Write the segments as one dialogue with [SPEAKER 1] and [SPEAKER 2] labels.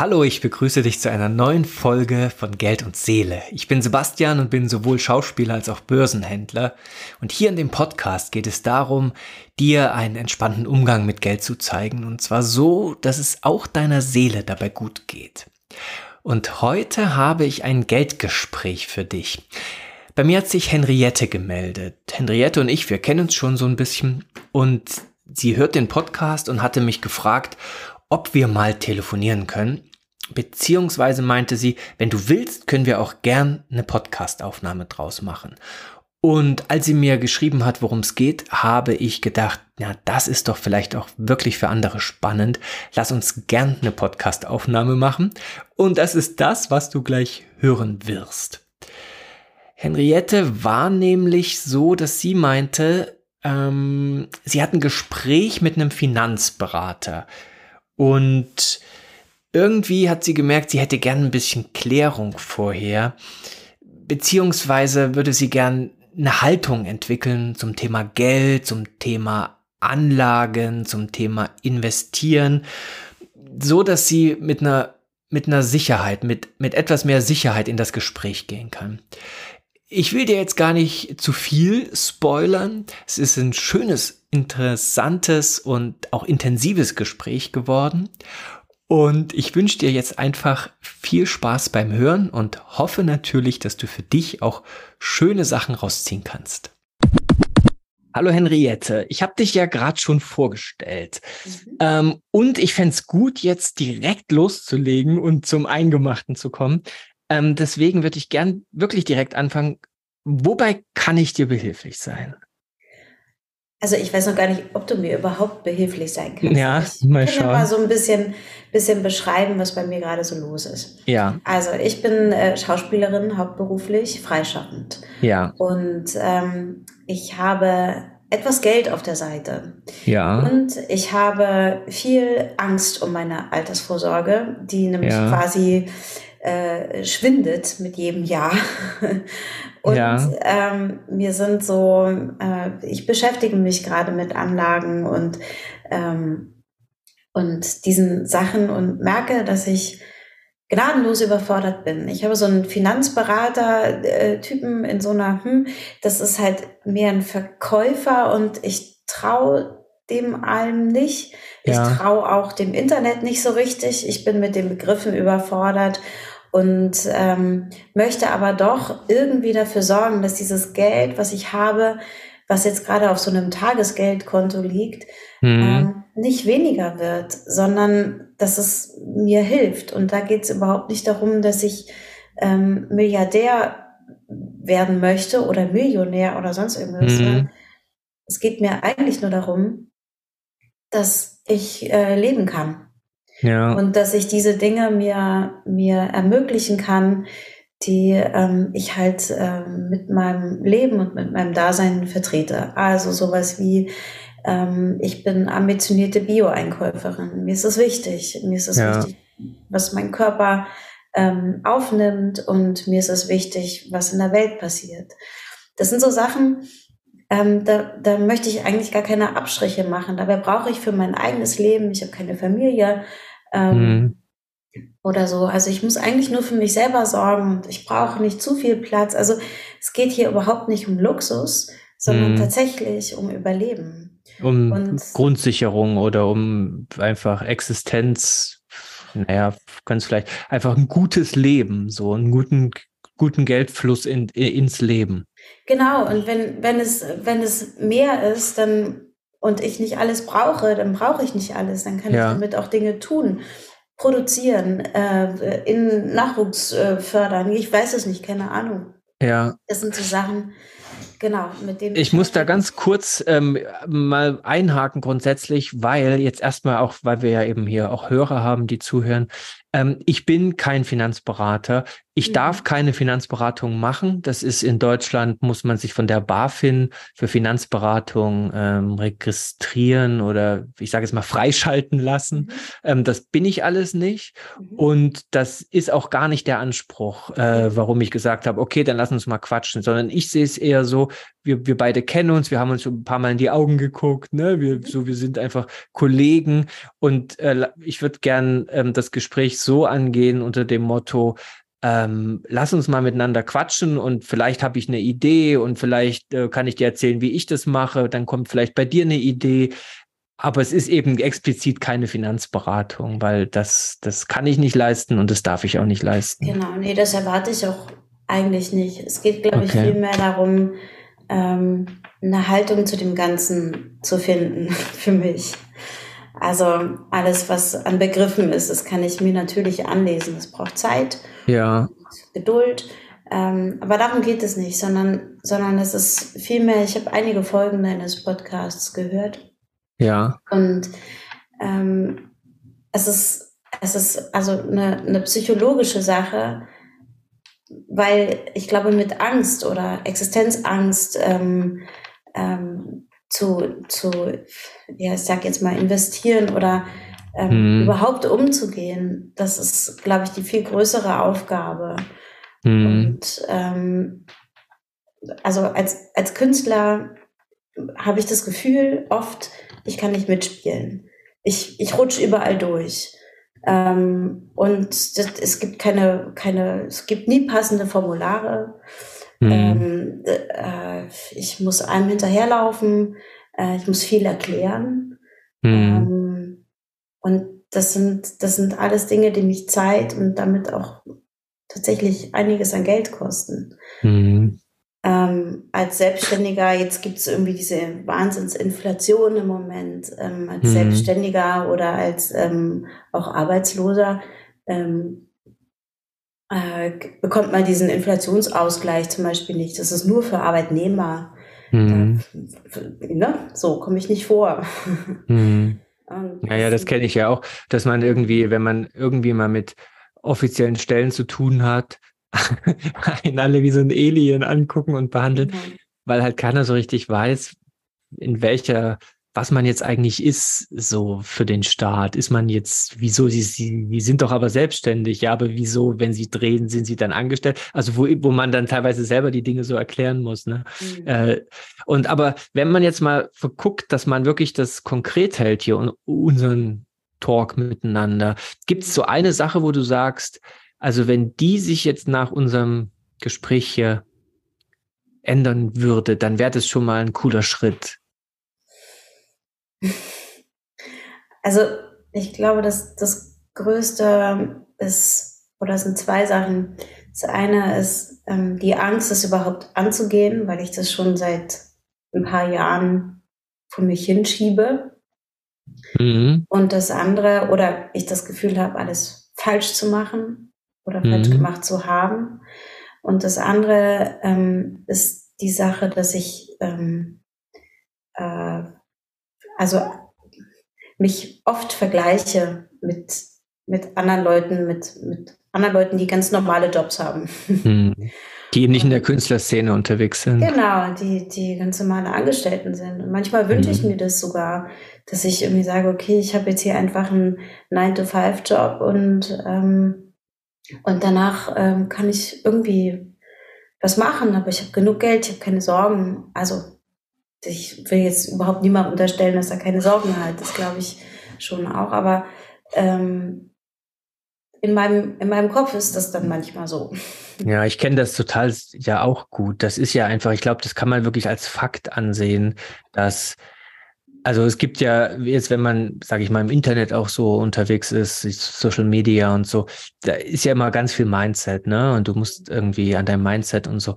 [SPEAKER 1] Hallo, ich begrüße dich zu einer neuen Folge von Geld und Seele. Ich bin Sebastian und bin sowohl Schauspieler als auch Börsenhändler. Und hier in dem Podcast geht es darum, dir einen entspannten Umgang mit Geld zu zeigen. Und zwar so, dass es auch deiner Seele dabei gut geht. Und heute habe ich ein Geldgespräch für dich. Bei mir hat sich Henriette gemeldet. Henriette und ich, wir kennen uns schon so ein bisschen und sie hört den Podcast und hatte mich gefragt, ob wir mal telefonieren können. Beziehungsweise meinte sie, wenn du willst, können wir auch gern eine Podcastaufnahme draus machen. Und als sie mir geschrieben hat, worum es geht, habe ich gedacht, ja, das ist doch vielleicht auch wirklich für andere spannend. Lass uns gern eine Podcastaufnahme machen. Und das ist das, was du gleich hören wirst. Henriette war nämlich so, dass sie meinte, ähm, sie hat ein Gespräch mit einem Finanzberater. Und irgendwie hat sie gemerkt, sie hätte gern ein bisschen Klärung vorher. Beziehungsweise würde sie gern eine Haltung entwickeln zum Thema Geld, zum Thema Anlagen, zum Thema Investieren, so dass sie mit einer mit einer Sicherheit, mit, mit etwas mehr Sicherheit in das Gespräch gehen kann. Ich will dir jetzt gar nicht zu viel spoilern. Es ist ein schönes, interessantes und auch intensives Gespräch geworden. Und ich wünsche dir jetzt einfach viel Spaß beim Hören und hoffe natürlich, dass du für dich auch schöne Sachen rausziehen kannst. Hallo Henriette, ich habe dich ja gerade schon vorgestellt. Mhm. Ähm, und ich fände es gut, jetzt direkt loszulegen und zum Eingemachten zu kommen. Ähm, deswegen würde ich gern wirklich direkt anfangen. Wobei kann ich dir behilflich sein?
[SPEAKER 2] Also ich weiß noch gar nicht, ob du mir überhaupt behilflich sein kannst.
[SPEAKER 1] Ja,
[SPEAKER 2] ich
[SPEAKER 1] mal
[SPEAKER 2] kann
[SPEAKER 1] schauen.
[SPEAKER 2] Ja mal so ein bisschen, bisschen beschreiben, was bei mir gerade so los ist.
[SPEAKER 1] Ja.
[SPEAKER 2] Also ich bin äh, Schauspielerin, hauptberuflich, freischaffend.
[SPEAKER 1] Ja.
[SPEAKER 2] Und ähm, ich habe etwas Geld auf der Seite.
[SPEAKER 1] Ja.
[SPEAKER 2] Und ich habe viel Angst um meine Altersvorsorge, die nämlich ja. quasi äh, schwindet mit jedem Jahr. Und ja. ähm, mir sind so, äh, ich beschäftige mich gerade mit Anlagen und, ähm, und diesen Sachen und merke, dass ich gnadenlos überfordert bin. Ich habe so einen Finanzberater-Typen in so einer, hm, das ist halt mehr ein Verkäufer und ich traue dem allem nicht. Ich ja. traue auch dem Internet nicht so richtig. Ich bin mit den Begriffen überfordert und ähm, möchte aber doch irgendwie dafür sorgen, dass dieses Geld, was ich habe, was jetzt gerade auf so einem Tagesgeldkonto liegt, mhm. ähm, nicht weniger wird, sondern dass es mir hilft. Und da geht es überhaupt nicht darum, dass ich ähm, Milliardär werden möchte oder Millionär oder sonst irgendwas. Mhm. Es geht mir eigentlich nur darum, dass ich äh, leben kann. Ja. Und dass ich diese Dinge mir, mir ermöglichen kann, die ähm, ich halt ähm, mit meinem Leben und mit meinem Dasein vertrete. Also sowas wie, ähm, ich bin ambitionierte Bio-Einkäuferin. Mir ist es wichtig. Mir ist es ja. wichtig, was mein Körper ähm, aufnimmt und mir ist es wichtig, was in der Welt passiert. Das sind so Sachen, ähm, da, da möchte ich eigentlich gar keine Abstriche machen. Dabei brauche ich für mein eigenes Leben, ich habe keine Familie, ähm, mhm. Oder so. Also ich muss eigentlich nur für mich selber sorgen und ich brauche nicht zu viel Platz. Also es geht hier überhaupt nicht um Luxus, sondern mhm. tatsächlich um Überleben.
[SPEAKER 1] Um und, Grundsicherung oder um einfach Existenz, naja, ganz vielleicht einfach ein gutes Leben, so einen guten, guten Geldfluss in, ins Leben.
[SPEAKER 2] Genau, und wenn, wenn, es, wenn es mehr ist, dann und ich nicht alles brauche, dann brauche ich nicht alles. Dann kann ja. ich damit auch Dinge tun, produzieren, äh, in Nachwuchs äh, fördern. Ich weiß es nicht, keine Ahnung.
[SPEAKER 1] Ja.
[SPEAKER 2] Das sind so Sachen, genau, mit denen.
[SPEAKER 1] Ich muss da ganz kurz ähm, mal einhaken grundsätzlich, weil jetzt erstmal auch, weil wir ja eben hier auch Hörer haben, die zuhören. Ähm, ich bin kein Finanzberater. Ich mhm. darf keine Finanzberatung machen. Das ist in Deutschland, muss man sich von der BaFin für Finanzberatung ähm, registrieren oder ich sage es mal freischalten lassen. Mhm. Ähm, das bin ich alles nicht. Mhm. Und das ist auch gar nicht der Anspruch, äh, warum ich gesagt habe, okay, dann lass uns mal quatschen, sondern ich sehe es eher so, wir, wir beide kennen uns, wir haben uns ein paar Mal in die Augen geguckt, ne? Wir, so, wir sind einfach Kollegen und äh, ich würde gern ähm, das Gespräch so angehen unter dem Motto, ähm, lass uns mal miteinander quatschen und vielleicht habe ich eine Idee und vielleicht äh, kann ich dir erzählen, wie ich das mache. Dann kommt vielleicht bei dir eine Idee. Aber es ist eben explizit keine Finanzberatung, weil das, das kann ich nicht leisten und das darf ich auch nicht leisten.
[SPEAKER 2] Genau, nee, das erwarte ich auch eigentlich nicht. Es geht, glaube ich, viel mehr darum, ähm, eine Haltung zu dem Ganzen zu finden für mich. Also alles, was an Begriffen ist, das kann ich mir natürlich anlesen. Es braucht Zeit,
[SPEAKER 1] ja.
[SPEAKER 2] Geduld. Ähm, aber darum geht es nicht, sondern, sondern es ist vielmehr, ich habe einige Folgen deines Podcasts gehört.
[SPEAKER 1] Ja.
[SPEAKER 2] Und ähm, es ist, es ist also eine, eine psychologische Sache, weil ich glaube, mit Angst oder Existenzangst ähm, ähm, zu, zu, ja, ich sag jetzt mal, investieren oder ähm, mhm. überhaupt umzugehen, das ist, glaube ich, die viel größere Aufgabe. Mhm. Und ähm, also als, als Künstler habe ich das Gefühl oft, ich kann nicht mitspielen. Ich, ich rutsche überall durch. Ähm, und das, es gibt keine, keine, es gibt nie passende Formulare. Mhm. Ähm, äh, ich muss einem hinterherlaufen, äh, ich muss viel erklären. Mhm. Ähm, und das sind, das sind alles Dinge, die mich Zeit und damit auch tatsächlich einiges an Geld kosten. Mhm. Ähm, als Selbstständiger, jetzt gibt es irgendwie diese Wahnsinnsinflation im Moment, ähm, als mhm. Selbstständiger oder als ähm, auch Arbeitsloser ähm, äh, bekommt man diesen Inflationsausgleich zum Beispiel nicht. Das ist nur für Arbeitnehmer. Mhm. Da, ne? So komme ich nicht vor.
[SPEAKER 1] Mhm. ja, ja, das kenne ich ja auch, dass man irgendwie, wenn man irgendwie mal mit offiziellen Stellen zu tun hat, einen alle wie so ein Alien angucken und behandeln, mhm. weil halt keiner so richtig weiß, in welcher, was man jetzt eigentlich ist, so für den Staat. Ist man jetzt, wieso, sie, sie, sie sind doch aber selbstständig, ja, aber wieso, wenn sie drehen, sind sie dann angestellt? Also wo, wo man dann teilweise selber die Dinge so erklären muss, ne? Mhm. Äh, und aber wenn man jetzt mal guckt, dass man wirklich das konkret hält hier und unseren Talk miteinander, gibt es so eine Sache, wo du sagst, also wenn die sich jetzt nach unserem Gespräch hier ändern würde, dann wäre das schon mal ein cooler Schritt.
[SPEAKER 2] Also ich glaube, dass das Größte ist, oder es sind zwei Sachen. Das eine ist ähm, die Angst, es überhaupt anzugehen, weil ich das schon seit ein paar Jahren von mich hinschiebe. Mhm. Und das andere, oder ich das Gefühl habe, alles falsch zu machen oder falsch mhm. gemacht zu haben. Und das andere ähm, ist die Sache, dass ich ähm, äh, also mich oft vergleiche mit, mit anderen Leuten, mit, mit anderen Leuten, die ganz normale Jobs haben. Mhm.
[SPEAKER 1] Die eben nicht in der Künstlerszene unterwegs sind.
[SPEAKER 2] Genau, die, die ganz normale Angestellten sind. Und manchmal wünsche ich mhm. mir das sogar, dass ich irgendwie sage, okay, ich habe jetzt hier einfach einen 9-to-5-Job und ähm, und danach ähm, kann ich irgendwie was machen, aber ich habe genug Geld, ich habe keine Sorgen. Also ich will jetzt überhaupt niemand unterstellen, dass er keine Sorgen hat. Das glaube ich schon auch. Aber ähm, in meinem, in meinem Kopf ist das dann manchmal so.
[SPEAKER 1] Ja, ich kenne das total ja auch gut. Das ist ja einfach, ich glaube, das kann man wirklich als Fakt ansehen, dass also es gibt ja jetzt, wenn man, sage ich mal, im Internet auch so unterwegs ist, Social Media und so, da ist ja immer ganz viel Mindset, ne? Und du musst irgendwie an deinem Mindset und so.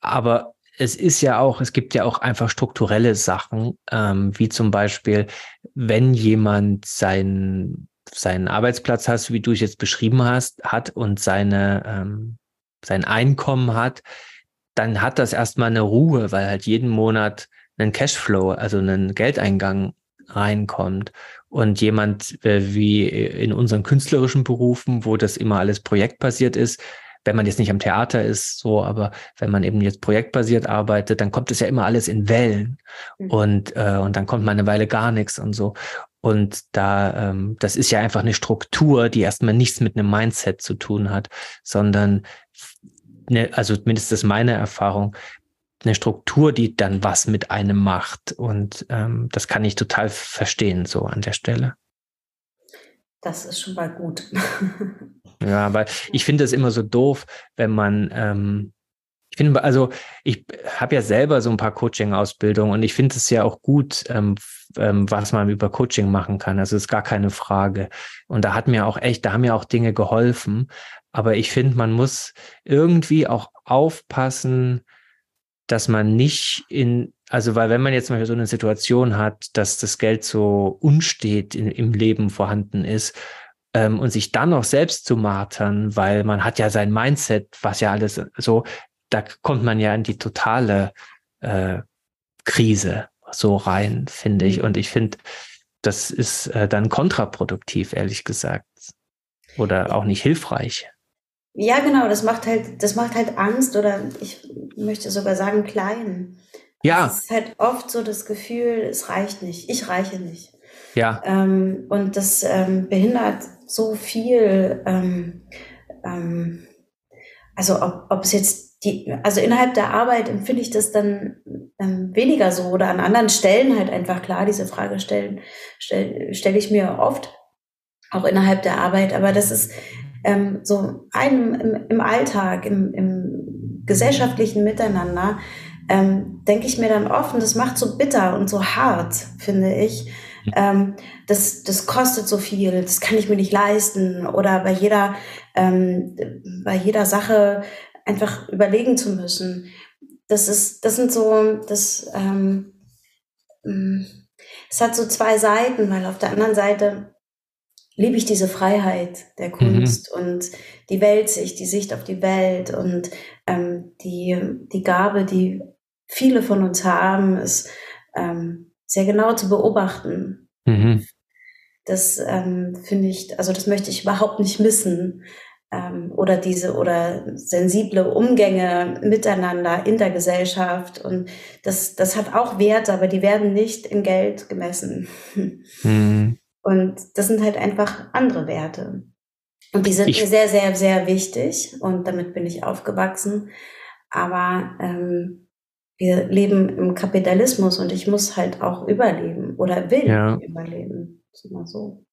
[SPEAKER 1] Aber es ist ja auch, es gibt ja auch einfach strukturelle Sachen, ähm, wie zum Beispiel, wenn jemand seinen seinen Arbeitsplatz hast, wie du es jetzt beschrieben hast, hat und seine ähm, sein Einkommen hat, dann hat das erstmal eine Ruhe, weil halt jeden Monat einen Cashflow, also einen Geldeingang reinkommt. Und jemand äh, wie in unseren künstlerischen Berufen, wo das immer alles projektbasiert ist, wenn man jetzt nicht am Theater ist, so, aber wenn man eben jetzt projektbasiert arbeitet, dann kommt es ja immer alles in Wellen mhm. und äh, und dann kommt mal eine Weile gar nichts und so. Und da, ähm, das ist ja einfach eine Struktur, die erstmal nichts mit einem Mindset zu tun hat, sondern ne, also zumindest ist meine Erfahrung, eine Struktur, die dann was mit einem macht. Und ähm, das kann ich total verstehen, so an der Stelle.
[SPEAKER 2] das ist schon mal gut.
[SPEAKER 1] ja, aber ich finde es immer so doof, wenn man, ähm, ich finde, also ich habe ja selber so ein paar Coaching-Ausbildungen und ich finde es ja auch gut, ähm, ähm, was man über Coaching machen kann. Also ist gar keine Frage. Und da hat mir auch echt, da haben mir auch Dinge geholfen. Aber ich finde, man muss irgendwie auch aufpassen, dass man nicht in, also weil wenn man jetzt mal so eine Situation hat, dass das Geld so unstet in, im Leben vorhanden ist, ähm, und sich dann noch selbst zu martern, weil man hat ja sein Mindset, was ja alles so, da kommt man ja in die totale äh, Krise so rein, finde ich. Mhm. Und ich finde, das ist äh, dann kontraproduktiv, ehrlich gesagt. Oder auch nicht hilfreich.
[SPEAKER 2] Ja, genau, das macht halt, das macht halt Angst oder ich möchte sogar sagen klein.
[SPEAKER 1] Ja.
[SPEAKER 2] Es ist halt oft so das Gefühl, es reicht nicht, ich reiche nicht.
[SPEAKER 1] Ja.
[SPEAKER 2] Ähm, und das ähm, behindert so viel. Ähm, ähm, also ob, ob es jetzt die, also innerhalb der Arbeit empfinde ich das dann ähm, weniger so oder an anderen Stellen halt einfach klar, diese Frage stellen, stelle stell ich mir oft, auch innerhalb der Arbeit, aber das ist ähm, so einem im, im Alltag, im, im gesellschaftlichen Miteinander, ähm, denke ich mir dann oft, und das macht so bitter und so hart, finde ich. Ähm, das, das kostet so viel, das kann ich mir nicht leisten. Oder bei jeder, ähm, bei jeder Sache einfach überlegen zu müssen. Das ist, das sind so, das, ähm, mm, es hat so zwei Seiten, weil auf der anderen Seite liebe ich diese Freiheit der mhm. Kunst mhm. und die Weltsicht, die Sicht auf die Welt und ähm, die, die Gabe, die viele von uns haben, ist ähm, sehr genau zu beobachten. Mhm. Das ähm, finde ich, also das möchte ich überhaupt nicht missen. Ähm, oder diese oder sensible Umgänge miteinander in der Gesellschaft. Und das, das hat auch Werte, aber die werden nicht in Geld gemessen. Mhm. Und das sind halt einfach andere Werte. Und die sind ich, mir sehr, sehr, sehr wichtig. Und damit bin ich aufgewachsen. Aber ähm, wir leben im Kapitalismus und ich muss halt auch überleben oder will ja. überleben. Das ist immer so.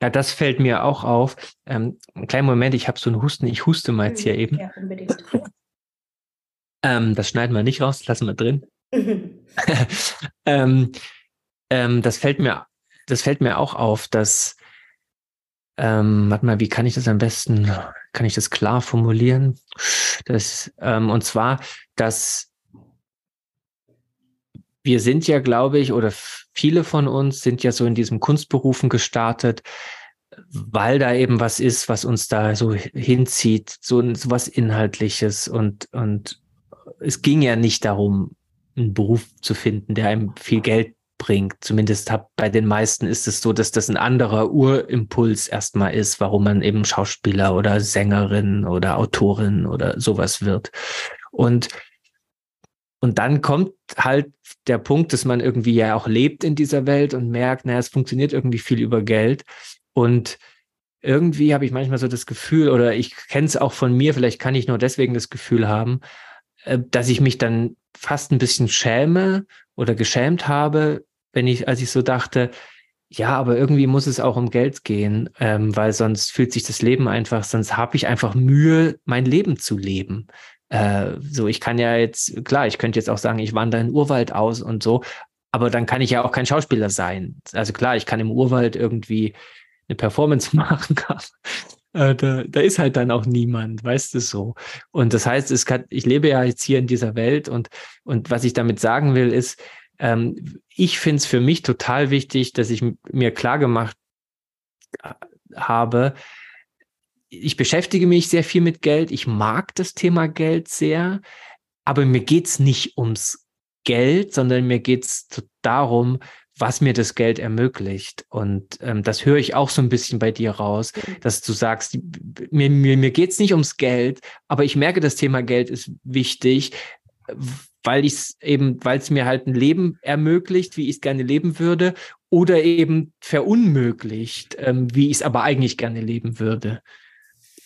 [SPEAKER 1] Ja, das fällt mir auch auf. Ähm, einen kleinen Moment, ich habe so einen Husten. Ich huste mal jetzt hier mhm. eben. Ja, unbedingt. ähm, das schneiden wir nicht raus, lassen wir drin. ähm, ähm, das fällt mir das fällt mir auch auf, dass, ähm, warte mal, wie kann ich das am besten, kann ich das klar formulieren? Das, ähm, und zwar, dass wir sind ja, glaube ich, oder viele von uns sind ja so in diesem Kunstberufen gestartet, weil da eben was ist, was uns da so hinzieht, so, so was Inhaltliches und, und es ging ja nicht darum, einen Beruf zu finden, der einem viel Geld bringt. Zumindest hab, bei den meisten ist es so, dass das ein anderer Urimpuls erstmal ist, warum man eben Schauspieler oder Sängerin oder Autorin oder sowas wird. Und und dann kommt halt der Punkt, dass man irgendwie ja auch lebt in dieser Welt und merkt, naja, es funktioniert irgendwie viel über Geld. Und irgendwie habe ich manchmal so das Gefühl, oder ich kenne es auch von mir, vielleicht kann ich nur deswegen das Gefühl haben, äh, dass ich mich dann fast ein bisschen schäme oder geschämt habe, wenn ich, als ich so dachte, ja, aber irgendwie muss es auch um Geld gehen, ähm, weil sonst fühlt sich das Leben einfach, sonst habe ich einfach Mühe, mein Leben zu leben. Äh, so, ich kann ja jetzt, klar, ich könnte jetzt auch sagen, ich wandere in den Urwald aus und so, aber dann kann ich ja auch kein Schauspieler sein. Also klar, ich kann im Urwald irgendwie eine Performance machen, äh, da, da ist halt dann auch niemand, weißt du so. Und das heißt, kann, ich lebe ja jetzt hier in dieser Welt und, und was ich damit sagen will, ist, ähm, ich finde es für mich total wichtig, dass ich mir klar gemacht äh, habe, ich beschäftige mich sehr viel mit Geld, ich mag das Thema Geld sehr, aber mir geht's nicht ums Geld, sondern mir geht's darum, was mir das Geld ermöglicht. Und ähm, das höre ich auch so ein bisschen bei dir raus, dass du sagst, mir, mir, mir geht's nicht ums Geld, aber ich merke, das Thema Geld ist wichtig, weil ich es eben, weil es mir halt ein Leben ermöglicht, wie ich es gerne leben würde, oder eben verunmöglicht, ähm, wie ich es aber eigentlich gerne leben würde.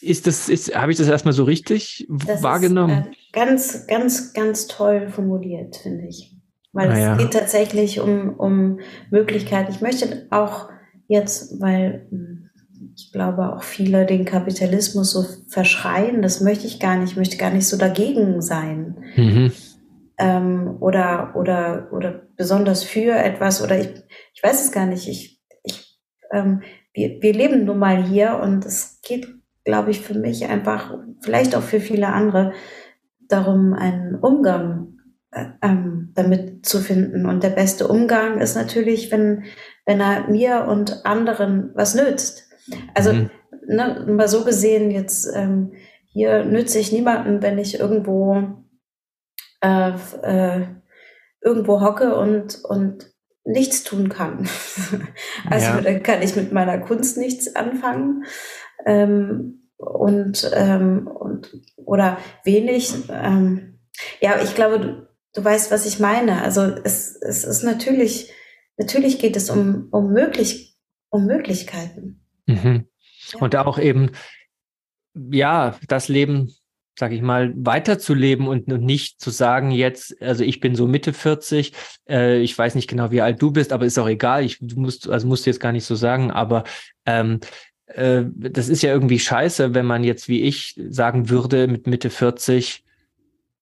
[SPEAKER 1] Ist das, ist, habe ich das erstmal so richtig das wahrgenommen?
[SPEAKER 2] Ist, äh, ganz, ganz, ganz toll formuliert, finde ich. Weil ah, es ja. geht tatsächlich um, um Möglichkeiten. Ich möchte auch jetzt, weil hm, ich glaube auch viele den Kapitalismus so verschreien. Das möchte ich gar nicht. Ich möchte gar nicht so dagegen sein. Mhm. Ähm, oder, oder, oder besonders für etwas. Oder ich, ich weiß es gar nicht. Ich, ich, ähm, wir, wir leben nun mal hier und es geht, glaube ich, für mich einfach, vielleicht auch für viele andere, darum, einen Umgang äh, ähm, damit zu finden. Und der beste Umgang ist natürlich, wenn, wenn er mir und anderen was nützt. Also, mhm. ne, mal so gesehen, jetzt ähm, hier nütze ich niemanden, wenn ich irgendwo äh, äh, irgendwo hocke und, und nichts tun kann. also ja. dann kann ich mit meiner Kunst nichts anfangen. Ähm, und, ähm, und oder wenig. Ähm, ja, ich glaube, du, du weißt, was ich meine. Also es, es ist natürlich, natürlich geht es um, um, möglich, um Möglichkeiten.
[SPEAKER 1] Mhm. Ja. Und auch eben, ja, das Leben, sag ich mal, weiterzuleben und, und nicht zu sagen jetzt, also ich bin so Mitte 40, äh, ich weiß nicht genau, wie alt du bist, aber ist auch egal, ich du musst, also musst du jetzt gar nicht so sagen, aber ähm, äh, das ist ja irgendwie scheiße, wenn man jetzt wie ich sagen würde mit Mitte 40,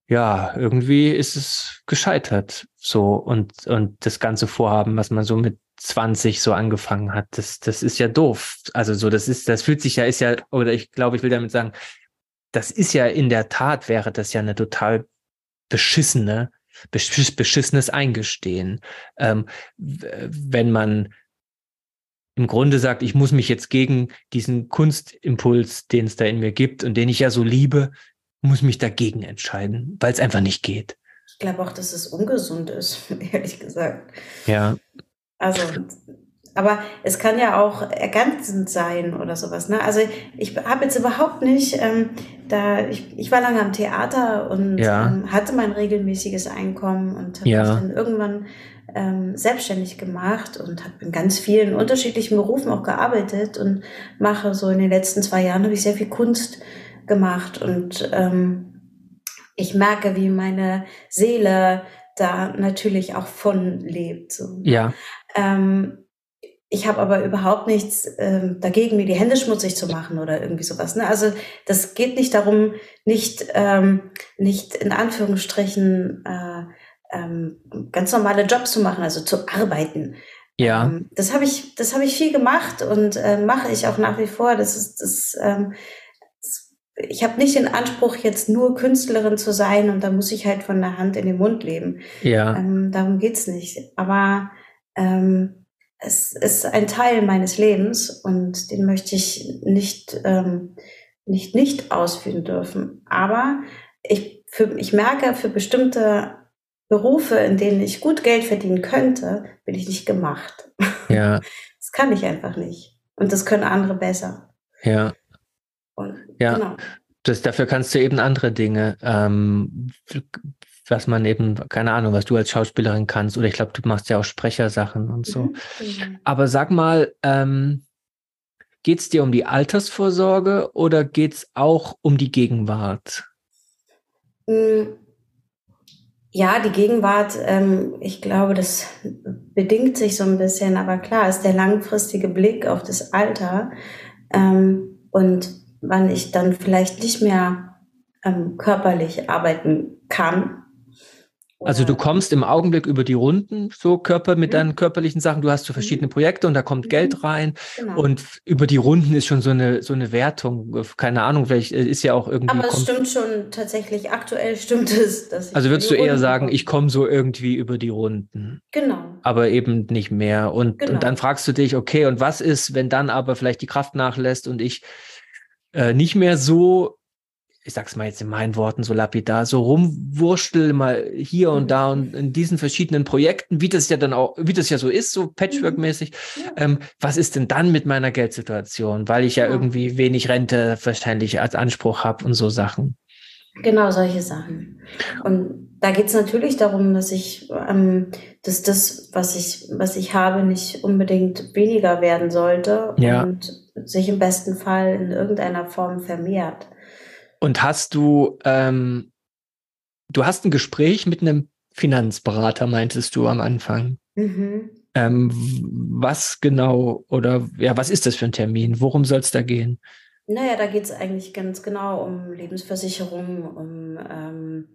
[SPEAKER 1] ja, irgendwie ist es gescheitert. So und, und das ganze Vorhaben, was man so mit 20 so angefangen hat, das, das ist ja doof. Also so, das ist, das fühlt sich ja, ist ja, oder ich glaube, ich will damit sagen, das ist ja in der Tat wäre das ja eine total beschissene, beschiss, beschissenes Eingestehen, ähm, wenn man im Grunde sagt, ich muss mich jetzt gegen diesen Kunstimpuls, den es da in mir gibt und den ich ja so liebe, muss mich dagegen entscheiden, weil es einfach nicht geht.
[SPEAKER 2] Ich glaube auch, dass es ungesund ist, ehrlich gesagt.
[SPEAKER 1] Ja.
[SPEAKER 2] Also, aber es kann ja auch ergänzend sein oder sowas. Ne? Also ich habe jetzt überhaupt nicht, ähm, da ich, ich war lange am Theater und ja. ähm, hatte mein regelmäßiges Einkommen und habe ja. dann irgendwann ähm, selbstständig gemacht und habe in ganz vielen unterschiedlichen Berufen auch gearbeitet und mache so in den letzten zwei Jahren habe ich sehr viel Kunst gemacht und ähm, ich merke, wie meine Seele da natürlich auch von lebt. So.
[SPEAKER 1] Ja.
[SPEAKER 2] Ähm, ich habe aber überhaupt nichts ähm, dagegen, mir die Hände schmutzig zu machen oder irgendwie sowas. Ne? Also das geht nicht darum, nicht, ähm, nicht in Anführungsstrichen äh, ähm, ganz normale Jobs zu machen, also zu arbeiten.
[SPEAKER 1] Ja. Ähm,
[SPEAKER 2] das habe ich, das habe ich viel gemacht und äh, mache ich auch nach wie vor. Das ist das. Ähm, ich habe nicht den Anspruch, jetzt nur Künstlerin zu sein und da muss ich halt von der Hand in den Mund leben.
[SPEAKER 1] Ja.
[SPEAKER 2] Ähm, darum geht's nicht. Aber ähm, es ist ein Teil meines Lebens und den möchte ich nicht, ähm, nicht, nicht ausführen dürfen. Aber ich, für, ich merke, für bestimmte Berufe, in denen ich gut Geld verdienen könnte, bin ich nicht gemacht.
[SPEAKER 1] Ja.
[SPEAKER 2] Das kann ich einfach nicht. Und das können andere besser.
[SPEAKER 1] Ja. Und, ja, genau. das, dafür kannst du eben andere Dinge, ähm, was man eben, keine Ahnung, was du als Schauspielerin kannst, oder ich glaube, du machst ja auch Sprechersachen und so. Mhm, genau. Aber sag mal, ähm, geht es dir um die Altersvorsorge oder geht es auch um die Gegenwart?
[SPEAKER 2] Mm, ja, die Gegenwart, ähm, ich glaube, das bedingt sich so ein bisschen, aber klar ist der langfristige Blick auf das Alter ähm, und wann ich dann vielleicht nicht mehr ähm, körperlich arbeiten kann.
[SPEAKER 1] Also du kommst im Augenblick über die Runden, so Körper mit mhm. deinen körperlichen Sachen. Du hast so verschiedene mhm. Projekte und da kommt mhm. Geld rein. Genau. Und über die Runden ist schon so eine, so eine Wertung. Keine Ahnung, vielleicht äh, ist ja auch irgendwie.
[SPEAKER 2] Aber es stimmt schon tatsächlich, aktuell stimmt es.
[SPEAKER 1] also würdest du eher sagen, ich komme so irgendwie über die Runden.
[SPEAKER 2] Genau.
[SPEAKER 1] Aber eben nicht mehr. Und, genau. und dann fragst du dich, okay, und was ist, wenn dann aber vielleicht die Kraft nachlässt und ich äh, nicht mehr so, ich sag's mal jetzt in meinen Worten so lapidar, so rumwurschtel mal hier und da und in diesen verschiedenen Projekten, wie das ja dann auch, wie das ja so ist, so Patchwork-mäßig. Ja. Ähm, was ist denn dann mit meiner Geldsituation? Weil ich ja, ja. irgendwie wenig Rente wahrscheinlich als Anspruch habe und so Sachen.
[SPEAKER 2] Genau, solche Sachen. Und da geht es natürlich darum, dass ich, ähm, dass das, was ich, was ich habe, nicht unbedingt weniger werden sollte
[SPEAKER 1] ja.
[SPEAKER 2] und sich im besten Fall in irgendeiner Form vermehrt.
[SPEAKER 1] Und hast du, ähm, du hast ein Gespräch mit einem Finanzberater, meintest du am Anfang.
[SPEAKER 2] Mhm.
[SPEAKER 1] Ähm, was genau oder ja, was ist das für ein Termin? Worum soll es da gehen?
[SPEAKER 2] Naja, da geht es eigentlich ganz genau um Lebensversicherung, um ähm,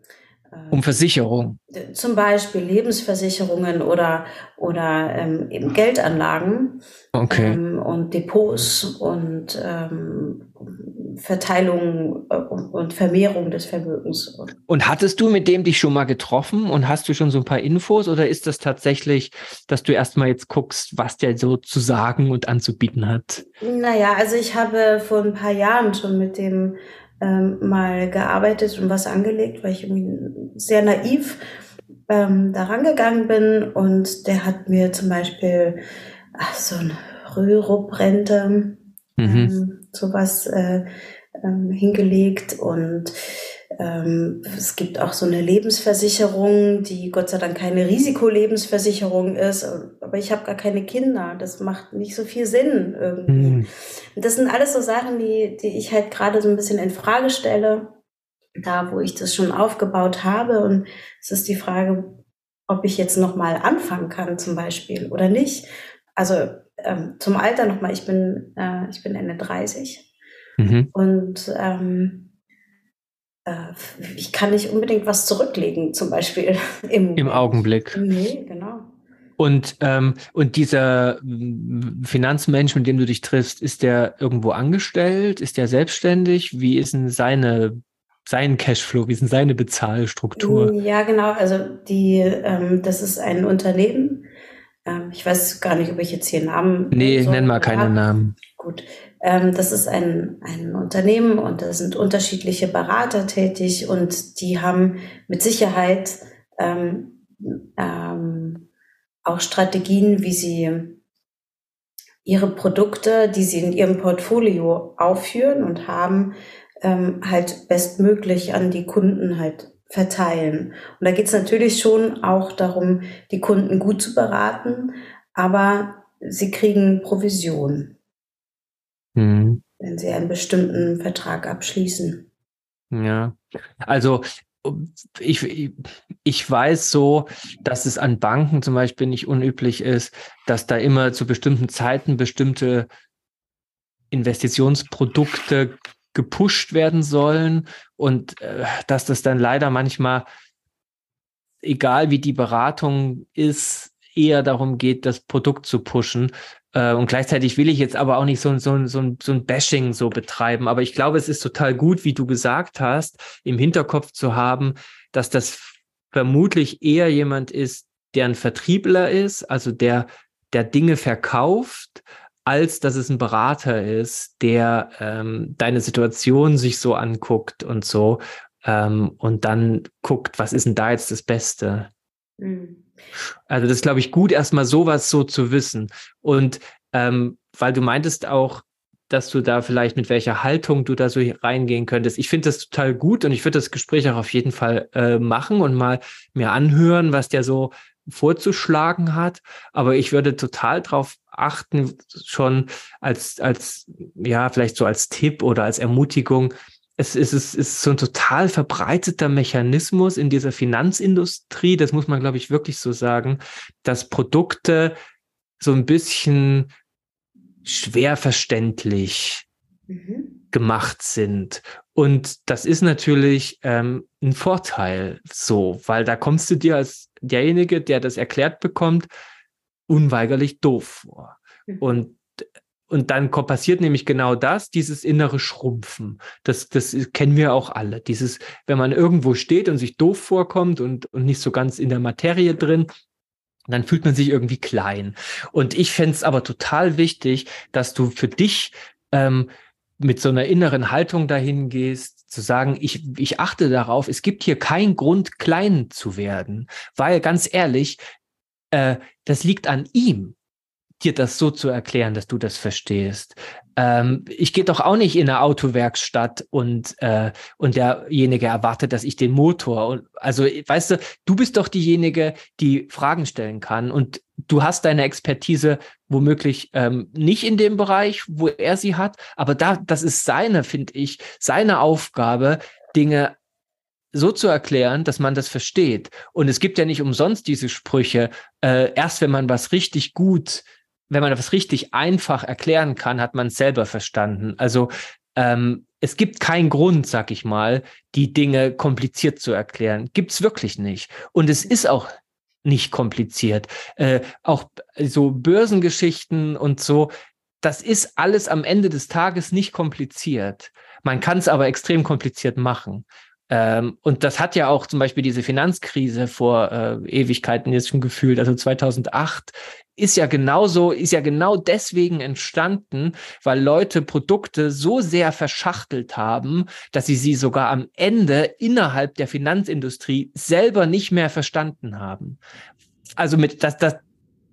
[SPEAKER 1] um Versicherung.
[SPEAKER 2] Zum Beispiel Lebensversicherungen oder, oder ähm, eben Geldanlagen
[SPEAKER 1] okay.
[SPEAKER 2] ähm, und Depots und ähm, Verteilung äh, und Vermehrung des Vermögens.
[SPEAKER 1] Und hattest du mit dem dich schon mal getroffen und hast du schon so ein paar Infos oder ist das tatsächlich, dass du erstmal jetzt guckst, was der so zu sagen und anzubieten hat?
[SPEAKER 2] Naja, also ich habe vor ein paar Jahren schon mit dem ähm, mal gearbeitet und was angelegt, weil ich irgendwie sehr naiv ähm, daran gegangen bin und der hat mir zum Beispiel ach, so ein Rürup-Rente, mhm. ähm, sowas äh, ähm, hingelegt und ähm, es gibt auch so eine Lebensversicherung, die Gott sei Dank keine Risikolebensversicherung ist. Aber ich habe gar keine Kinder. Das macht nicht so viel Sinn irgendwie. Mhm. Das sind alles so Sachen, die, die ich halt gerade so ein bisschen in Frage stelle. Da, wo ich das schon aufgebaut habe. Und es ist die Frage, ob ich jetzt nochmal anfangen kann, zum Beispiel, oder nicht. Also ähm, zum Alter nochmal, ich bin, äh, ich bin Ende 30. Mhm. Und ähm, äh, ich kann nicht unbedingt was zurücklegen, zum Beispiel
[SPEAKER 1] im, Im Augenblick.
[SPEAKER 2] Nee, genau.
[SPEAKER 1] Und, ähm, und dieser Finanzmensch, mit dem du dich triffst, ist der irgendwo angestellt? Ist der selbstständig? Wie ist denn seine, sein Cashflow? Wie ist denn seine Bezahlstruktur?
[SPEAKER 2] Ja, genau. Also die, ähm, das ist ein Unternehmen. Ähm, ich weiß gar nicht, ob ich jetzt hier Namen.
[SPEAKER 1] Nee, nenn mal keine Namen.
[SPEAKER 2] Gut. Ähm, das ist ein, ein Unternehmen und da sind unterschiedliche Berater tätig und die haben mit Sicherheit ähm, ähm, auch Strategien, wie sie ihre Produkte, die sie in ihrem Portfolio aufführen und haben, ähm, halt bestmöglich an die Kunden halt verteilen. Und da geht es natürlich schon auch darum, die Kunden gut zu beraten, aber sie kriegen Provision mhm. wenn sie einen bestimmten Vertrag abschließen.
[SPEAKER 1] Ja, also ich, ich weiß so, dass es an Banken zum Beispiel nicht unüblich ist, dass da immer zu bestimmten Zeiten bestimmte Investitionsprodukte gepusht werden sollen und äh, dass das dann leider manchmal, egal wie die Beratung ist, eher darum geht, das Produkt zu pushen. Äh, und gleichzeitig will ich jetzt aber auch nicht so, so, so, so ein Bashing so betreiben. Aber ich glaube, es ist total gut, wie du gesagt hast, im Hinterkopf zu haben, dass das vermutlich eher jemand ist, der ein Vertriebler ist, also der, der Dinge verkauft, als dass es ein Berater ist, der ähm, deine Situation sich so anguckt und so ähm, und dann guckt, was ist denn da jetzt das Beste. Mhm. Also das ist, glaube ich, gut, erstmal sowas so zu wissen. Und ähm, weil du meintest auch, dass du da vielleicht mit welcher Haltung du da so reingehen könntest. Ich finde das total gut und ich würde das Gespräch auch auf jeden Fall äh, machen und mal mir anhören, was der so vorzuschlagen hat. Aber ich würde total darauf achten, schon als, als, ja, vielleicht so als Tipp oder als Ermutigung, es ist, es ist so ein total verbreiteter Mechanismus in dieser Finanzindustrie, das muss man, glaube ich, wirklich so sagen, dass Produkte so ein bisschen schwer verständlich mhm. Gemacht sind. Und das ist natürlich ähm, ein Vorteil so, weil da kommst du dir als derjenige, der das erklärt bekommt, unweigerlich doof vor. Mhm. Und und dann passiert nämlich genau das, dieses innere Schrumpfen. Das, das kennen wir auch alle. Dieses, wenn man irgendwo steht und sich doof vorkommt und, und nicht so ganz in der Materie drin, dann fühlt man sich irgendwie klein. Und ich fände es aber total wichtig, dass du für dich ähm, mit so einer inneren Haltung dahin gehst, zu sagen, ich, ich achte darauf, es gibt hier keinen Grund, klein zu werden. Weil ganz ehrlich, äh, das liegt an ihm dir das so zu erklären, dass du das verstehst. Ähm, ich gehe doch auch nicht in eine Autowerkstatt und, äh, und derjenige erwartet, dass ich den Motor und also weißt du, du bist doch diejenige, die Fragen stellen kann und du hast deine Expertise womöglich ähm, nicht in dem Bereich, wo er sie hat, aber da, das ist seine, finde ich, seine Aufgabe, Dinge so zu erklären, dass man das versteht. Und es gibt ja nicht umsonst diese Sprüche, äh, erst wenn man was richtig gut, wenn man was richtig einfach erklären kann, hat man es selber verstanden. Also ähm, es gibt keinen Grund, sag ich mal, die Dinge kompliziert zu erklären. Gibt's wirklich nicht. Und es ist auch nicht kompliziert. Äh, auch so Börsengeschichten und so, das ist alles am Ende des Tages nicht kompliziert. Man kann es aber extrem kompliziert machen. Ähm, und das hat ja auch zum Beispiel diese Finanzkrise vor äh, Ewigkeiten jetzt schon gefühlt. Also 2008 ist ja genauso, ist ja genau deswegen entstanden, weil Leute Produkte so sehr verschachtelt haben, dass sie sie sogar am Ende innerhalb der Finanzindustrie selber nicht mehr verstanden haben. Also mit, das, das,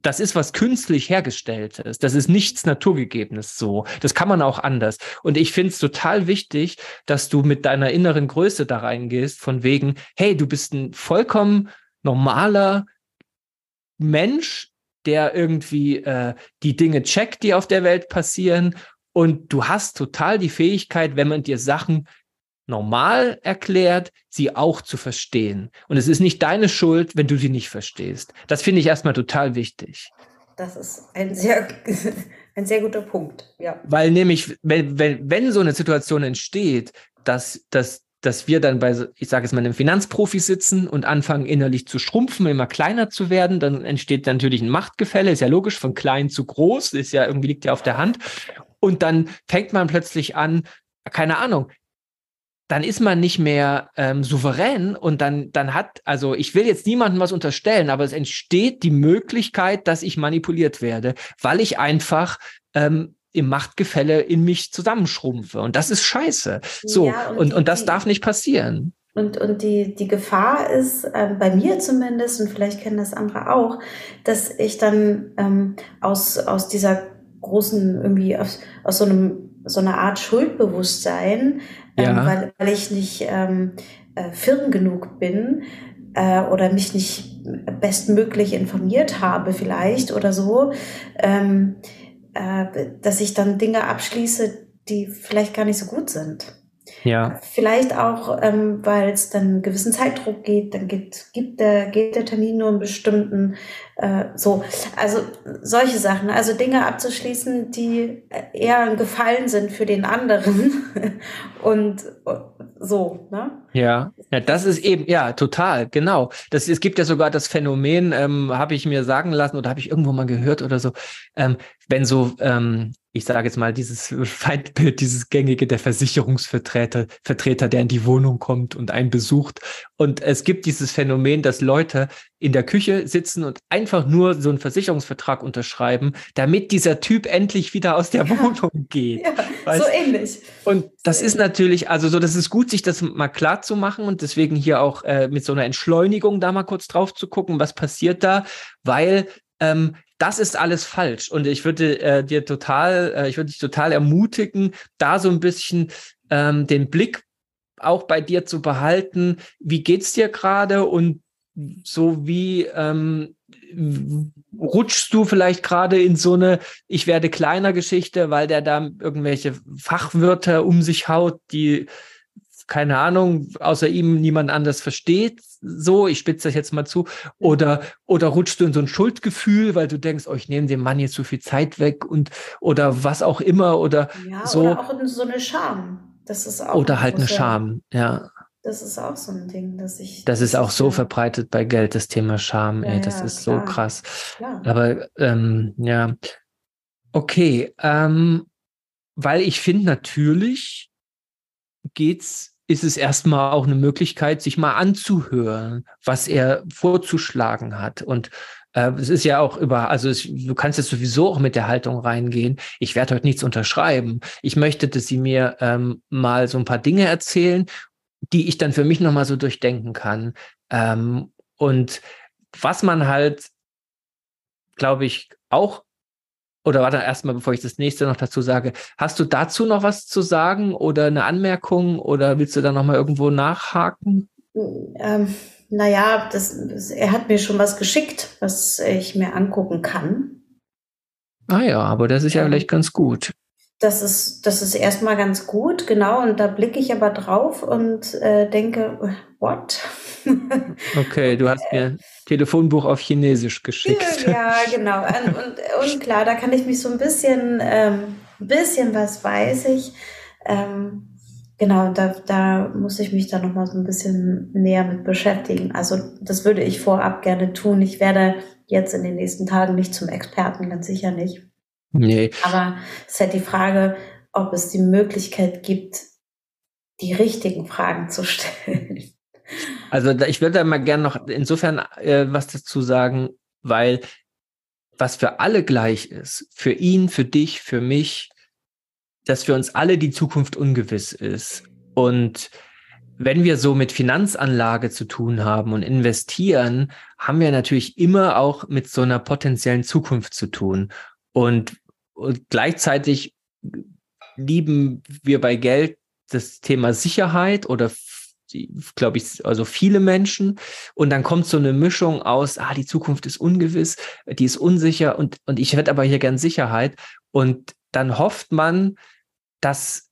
[SPEAKER 1] das ist was künstlich hergestelltes. Das ist nichts Naturgegebenes so. Das kann man auch anders. Und ich finde es total wichtig, dass du mit deiner inneren Größe da reingehst, von wegen, hey, du bist ein vollkommen normaler Mensch, der irgendwie äh, die Dinge checkt, die auf der Welt passieren. Und du hast total die Fähigkeit, wenn man dir Sachen normal erklärt, sie auch zu verstehen. Und es ist nicht deine Schuld, wenn du sie nicht verstehst. Das finde ich erstmal total wichtig.
[SPEAKER 2] Das ist ein sehr, ein sehr guter Punkt, ja.
[SPEAKER 1] Weil nämlich, wenn, wenn, wenn so eine Situation entsteht, dass, dass, dass wir dann bei, ich sage es mal, einem Finanzprofi sitzen und anfangen innerlich zu schrumpfen, immer kleiner zu werden, dann entsteht natürlich ein Machtgefälle, ist ja logisch, von klein zu groß, ist ja irgendwie liegt ja auf der Hand. Und dann fängt man plötzlich an, keine Ahnung, dann ist man nicht mehr ähm, souverän und dann, dann hat, also ich will jetzt niemandem was unterstellen, aber es entsteht die Möglichkeit, dass ich manipuliert werde, weil ich einfach ähm, im Machtgefälle in mich zusammenschrumpfe. Und das ist scheiße. So, ja, und, und, die, und, das darf nicht passieren.
[SPEAKER 2] Und, und die, die Gefahr ist, äh, bei mir zumindest, und vielleicht kennen das andere auch, dass ich dann ähm, aus, aus dieser großen, irgendwie aus, aus so einem so eine Art Schuldbewusstsein ähm, ja. weil, weil ich nicht ähm, äh, firm genug bin äh, oder mich nicht bestmöglich informiert habe vielleicht oder so, ähm, äh, dass ich dann Dinge abschließe, die vielleicht gar nicht so gut sind. Ja. Vielleicht auch, ähm, weil es dann einen gewissen Zeitdruck geht, dann geht, gibt der, geht der Termin nur einen bestimmten, äh, so. Also solche Sachen, also Dinge abzuschließen, die eher ein Gefallen sind für den anderen und so, ne?
[SPEAKER 1] Ja, ja, das ist eben, ja, total, genau. Das, es gibt ja sogar das Phänomen, ähm, habe ich mir sagen lassen oder habe ich irgendwo mal gehört oder so, ähm, wenn so ähm, ich sage jetzt mal, dieses Feindbild, dieses gängige der Versicherungsvertreter, Vertreter, der in die Wohnung kommt und einen besucht. Und es gibt dieses Phänomen, dass Leute in der Küche sitzen und einfach nur so einen Versicherungsvertrag unterschreiben, damit dieser Typ endlich wieder aus der. Wohnung geht.
[SPEAKER 2] Ja, so ähnlich.
[SPEAKER 1] Und das so ist ähnlich. natürlich, also so, das ist gut, sich das mal klar zu machen und deswegen hier auch äh, mit so einer Entschleunigung da mal kurz drauf zu gucken, was passiert da, weil ähm, das ist alles falsch. Und ich würde äh, dir total, äh, ich würde dich total ermutigen, da so ein bisschen ähm, den Blick auch bei dir zu behalten. Wie geht's dir gerade und so wie ähm, rutschst du vielleicht gerade in so eine Ich werde kleiner Geschichte, weil der da irgendwelche Fachwörter um sich haut, die keine Ahnung, außer ihm niemand anders versteht, so, ich spitze das jetzt mal zu, oder, oder rutschst du in so ein Schuldgefühl, weil du denkst, oh, ich nehme dem Mann jetzt zu viel Zeit weg und, oder was auch immer, oder
[SPEAKER 2] ja,
[SPEAKER 1] so.
[SPEAKER 2] Oder auch so eine Scham. Das ist auch.
[SPEAKER 1] Oder halt eine Scham, ja.
[SPEAKER 2] Das ist auch so ein Ding, dass ich.
[SPEAKER 1] Das ist auch so verbreitet bei Geld, das Thema Scham, ey, ja, das ist klar. so krass. Klar. Aber, ähm, ja. Okay, ähm, weil ich finde natürlich geht's ist es erstmal auch eine Möglichkeit, sich mal anzuhören, was er vorzuschlagen hat. Und äh, es ist ja auch über, also es, du kannst jetzt sowieso auch mit der Haltung reingehen. Ich werde heute nichts unterschreiben. Ich möchte, dass sie mir ähm, mal so ein paar Dinge erzählen, die ich dann für mich nochmal so durchdenken kann. Ähm, und was man halt, glaube ich, auch oder warte erstmal, bevor ich das nächste noch dazu sage, hast du dazu noch was zu sagen oder eine Anmerkung oder willst du da nochmal irgendwo nachhaken?
[SPEAKER 2] Ähm, naja, das, er hat mir schon was geschickt, was ich mir angucken kann.
[SPEAKER 1] Ah ja, aber das ist ja ähm, vielleicht ganz gut.
[SPEAKER 2] Das ist, das ist erstmal ganz gut, genau. Und da blicke ich aber drauf und äh, denke, what?
[SPEAKER 1] okay, du hast mir Telefonbuch auf Chinesisch geschickt.
[SPEAKER 2] Ja, genau. Und, und, und klar, da kann ich mich so ein bisschen, ähm, bisschen was weiß ich. Ähm, genau, da, da muss ich mich da nochmal so ein bisschen näher mit beschäftigen. Also das würde ich vorab gerne tun. Ich werde jetzt in den nächsten Tagen nicht zum Experten, ganz sicher nicht. Nee. Aber es ist halt die Frage, ob es die Möglichkeit gibt, die richtigen Fragen zu stellen.
[SPEAKER 1] Also ich würde da mal gerne noch insofern äh, was dazu sagen, weil was für alle gleich ist, für ihn, für dich, für mich, dass für uns alle die Zukunft ungewiss ist. Und wenn wir so mit Finanzanlage zu tun haben und investieren, haben wir natürlich immer auch mit so einer potenziellen Zukunft zu tun. Und, und gleichzeitig lieben wir bei Geld das Thema Sicherheit oder glaube ich, also viele Menschen. Und dann kommt so eine Mischung aus, ah, die Zukunft ist ungewiss, die ist unsicher und, und ich hätte aber hier gern Sicherheit. Und dann hofft man, dass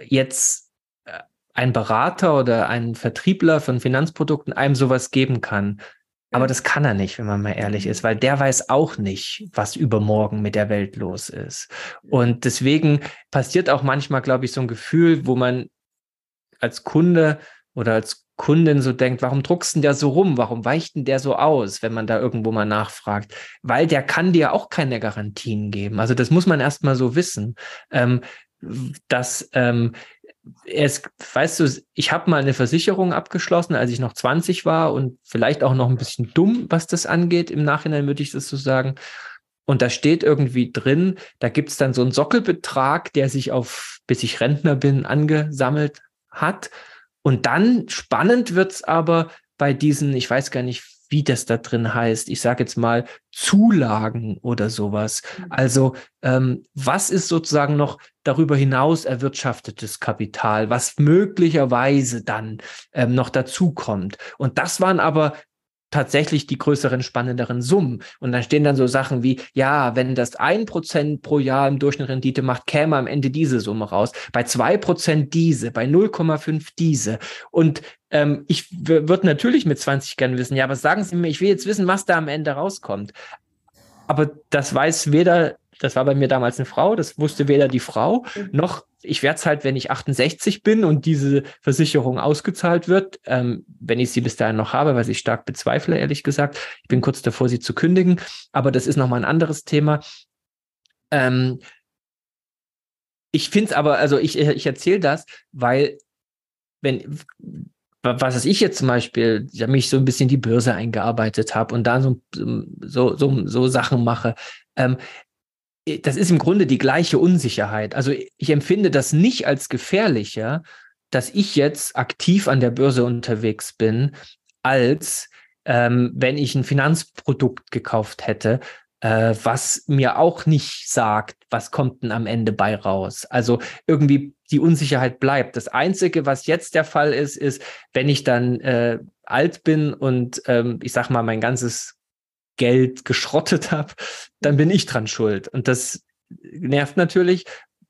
[SPEAKER 1] jetzt äh, ein Berater oder ein Vertriebler von Finanzprodukten einem sowas geben kann. Aber das kann er nicht, wenn man mal ehrlich ist, weil der weiß auch nicht, was übermorgen mit der Welt los ist. Und deswegen passiert auch manchmal, glaube ich, so ein Gefühl, wo man als Kunde oder als Kundin so denkt, warum druckst du denn der so rum? Warum weicht denn der so aus, wenn man da irgendwo mal nachfragt? Weil der kann dir auch keine Garantien geben. Also das muss man erst mal so wissen. Ähm, dass ähm, es, weißt du, ich habe mal eine Versicherung abgeschlossen, als ich noch 20 war und vielleicht auch noch ein bisschen dumm, was das angeht. Im Nachhinein würde ich das so sagen. Und da steht irgendwie drin, da gibt es dann so einen Sockelbetrag, der sich auf, bis ich Rentner bin, angesammelt hat. Und dann spannend wird's aber bei diesen, ich weiß gar nicht, wie das da drin heißt. Ich sage jetzt mal Zulagen oder sowas. Mhm. Also ähm, was ist sozusagen noch darüber hinaus erwirtschaftetes Kapital, was möglicherweise dann ähm, noch dazukommt. Und das waren aber tatsächlich die größeren, spannenderen Summen. Und dann stehen dann so Sachen wie, ja, wenn das ein Prozent pro Jahr im Durchschnitt Rendite macht, käme am Ende diese Summe raus. Bei zwei Prozent diese, bei 0,5 diese. Und ähm, ich würde natürlich mit 20 gerne wissen, ja, aber sagen Sie mir, ich will jetzt wissen, was da am Ende rauskommt. Aber das weiß weder das war bei mir damals eine Frau, das wusste weder die Frau, noch ich werde es halt, wenn ich 68 bin und diese Versicherung ausgezahlt wird, ähm, wenn ich sie bis dahin noch habe, was ich stark bezweifle, ehrlich gesagt. Ich bin kurz davor, sie zu kündigen, aber das ist nochmal ein anderes Thema. Ähm, ich finde es aber, also ich, ich erzähle das, weil wenn, was ich jetzt zum Beispiel, ja, mich so ein bisschen die Börse eingearbeitet habe und da so, so, so, so Sachen mache, ähm, das ist im Grunde die gleiche Unsicherheit. Also ich empfinde das nicht als gefährlicher, dass ich jetzt aktiv an der Börse unterwegs bin, als ähm, wenn ich ein Finanzprodukt gekauft hätte, äh, was mir auch nicht sagt, was kommt denn am Ende bei raus. Also irgendwie die Unsicherheit bleibt. Das Einzige, was jetzt der Fall ist, ist, wenn ich dann äh, alt bin und ähm, ich sag mal, mein ganzes Geld geschrottet habe, dann bin ich dran schuld. Und das nervt natürlich.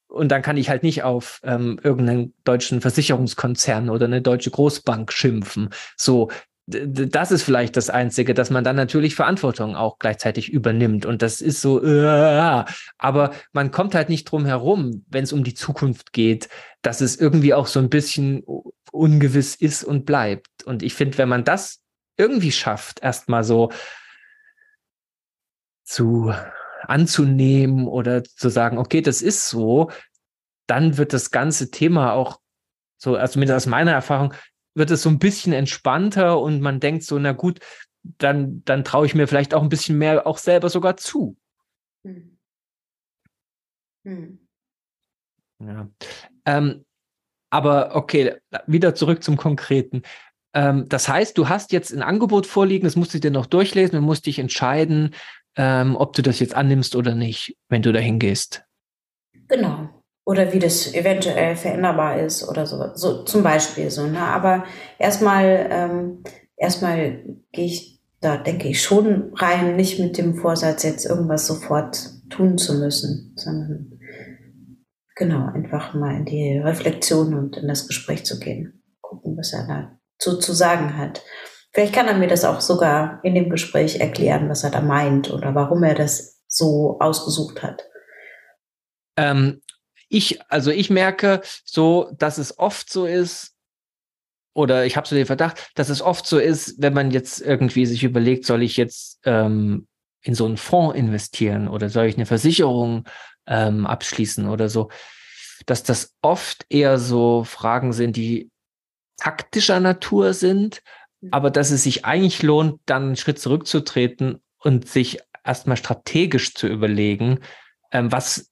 [SPEAKER 1] Und dann kann ich halt nicht auf ähm, irgendeinen deutschen Versicherungskonzern oder eine deutsche Großbank schimpfen. So, das ist vielleicht das Einzige, dass man dann natürlich Verantwortung auch gleichzeitig übernimmt. Und das ist so, äh, aber man kommt halt nicht drum herum, wenn es um die Zukunft geht, dass es irgendwie auch so ein bisschen ungewiss ist und bleibt. Und ich finde, wenn man das irgendwie schafft, erstmal so zu anzunehmen oder zu sagen, okay, das ist so, dann wird das ganze Thema auch so, also mit aus meiner Erfahrung, wird es so ein bisschen entspannter und man denkt so, na gut, dann, dann traue ich mir vielleicht auch ein bisschen mehr auch selber sogar zu. Hm. Hm. Ja. Ähm, aber okay, wieder zurück zum Konkreten. Ähm, das heißt, du hast jetzt ein Angebot vorliegen, das musst du dir noch durchlesen und musst dich entscheiden, ähm, ob du das jetzt annimmst oder nicht, wenn du dahin gehst.
[SPEAKER 2] Genau. Oder wie das eventuell veränderbar ist oder so, so zum Beispiel so. Ne? Aber erstmal, ähm, erstmal gehe ich da, denke ich, schon rein, nicht mit dem Vorsatz, jetzt irgendwas sofort tun zu müssen, sondern genau, einfach mal in die Reflexion und in das Gespräch zu gehen. Gucken, was er dazu zu sagen hat. Vielleicht kann er mir das auch sogar in dem Gespräch erklären, was er da meint oder warum er das so ausgesucht hat.
[SPEAKER 1] Ähm, ich, also ich merke so, dass es oft so ist, oder ich habe so den Verdacht, dass es oft so ist, wenn man jetzt irgendwie sich überlegt, soll ich jetzt ähm, in so einen Fonds investieren oder soll ich eine Versicherung ähm, abschließen oder so, dass das oft eher so Fragen sind, die taktischer Natur sind, mhm. aber dass es sich eigentlich lohnt, dann einen Schritt zurückzutreten und sich erstmal strategisch zu überlegen, ähm, was,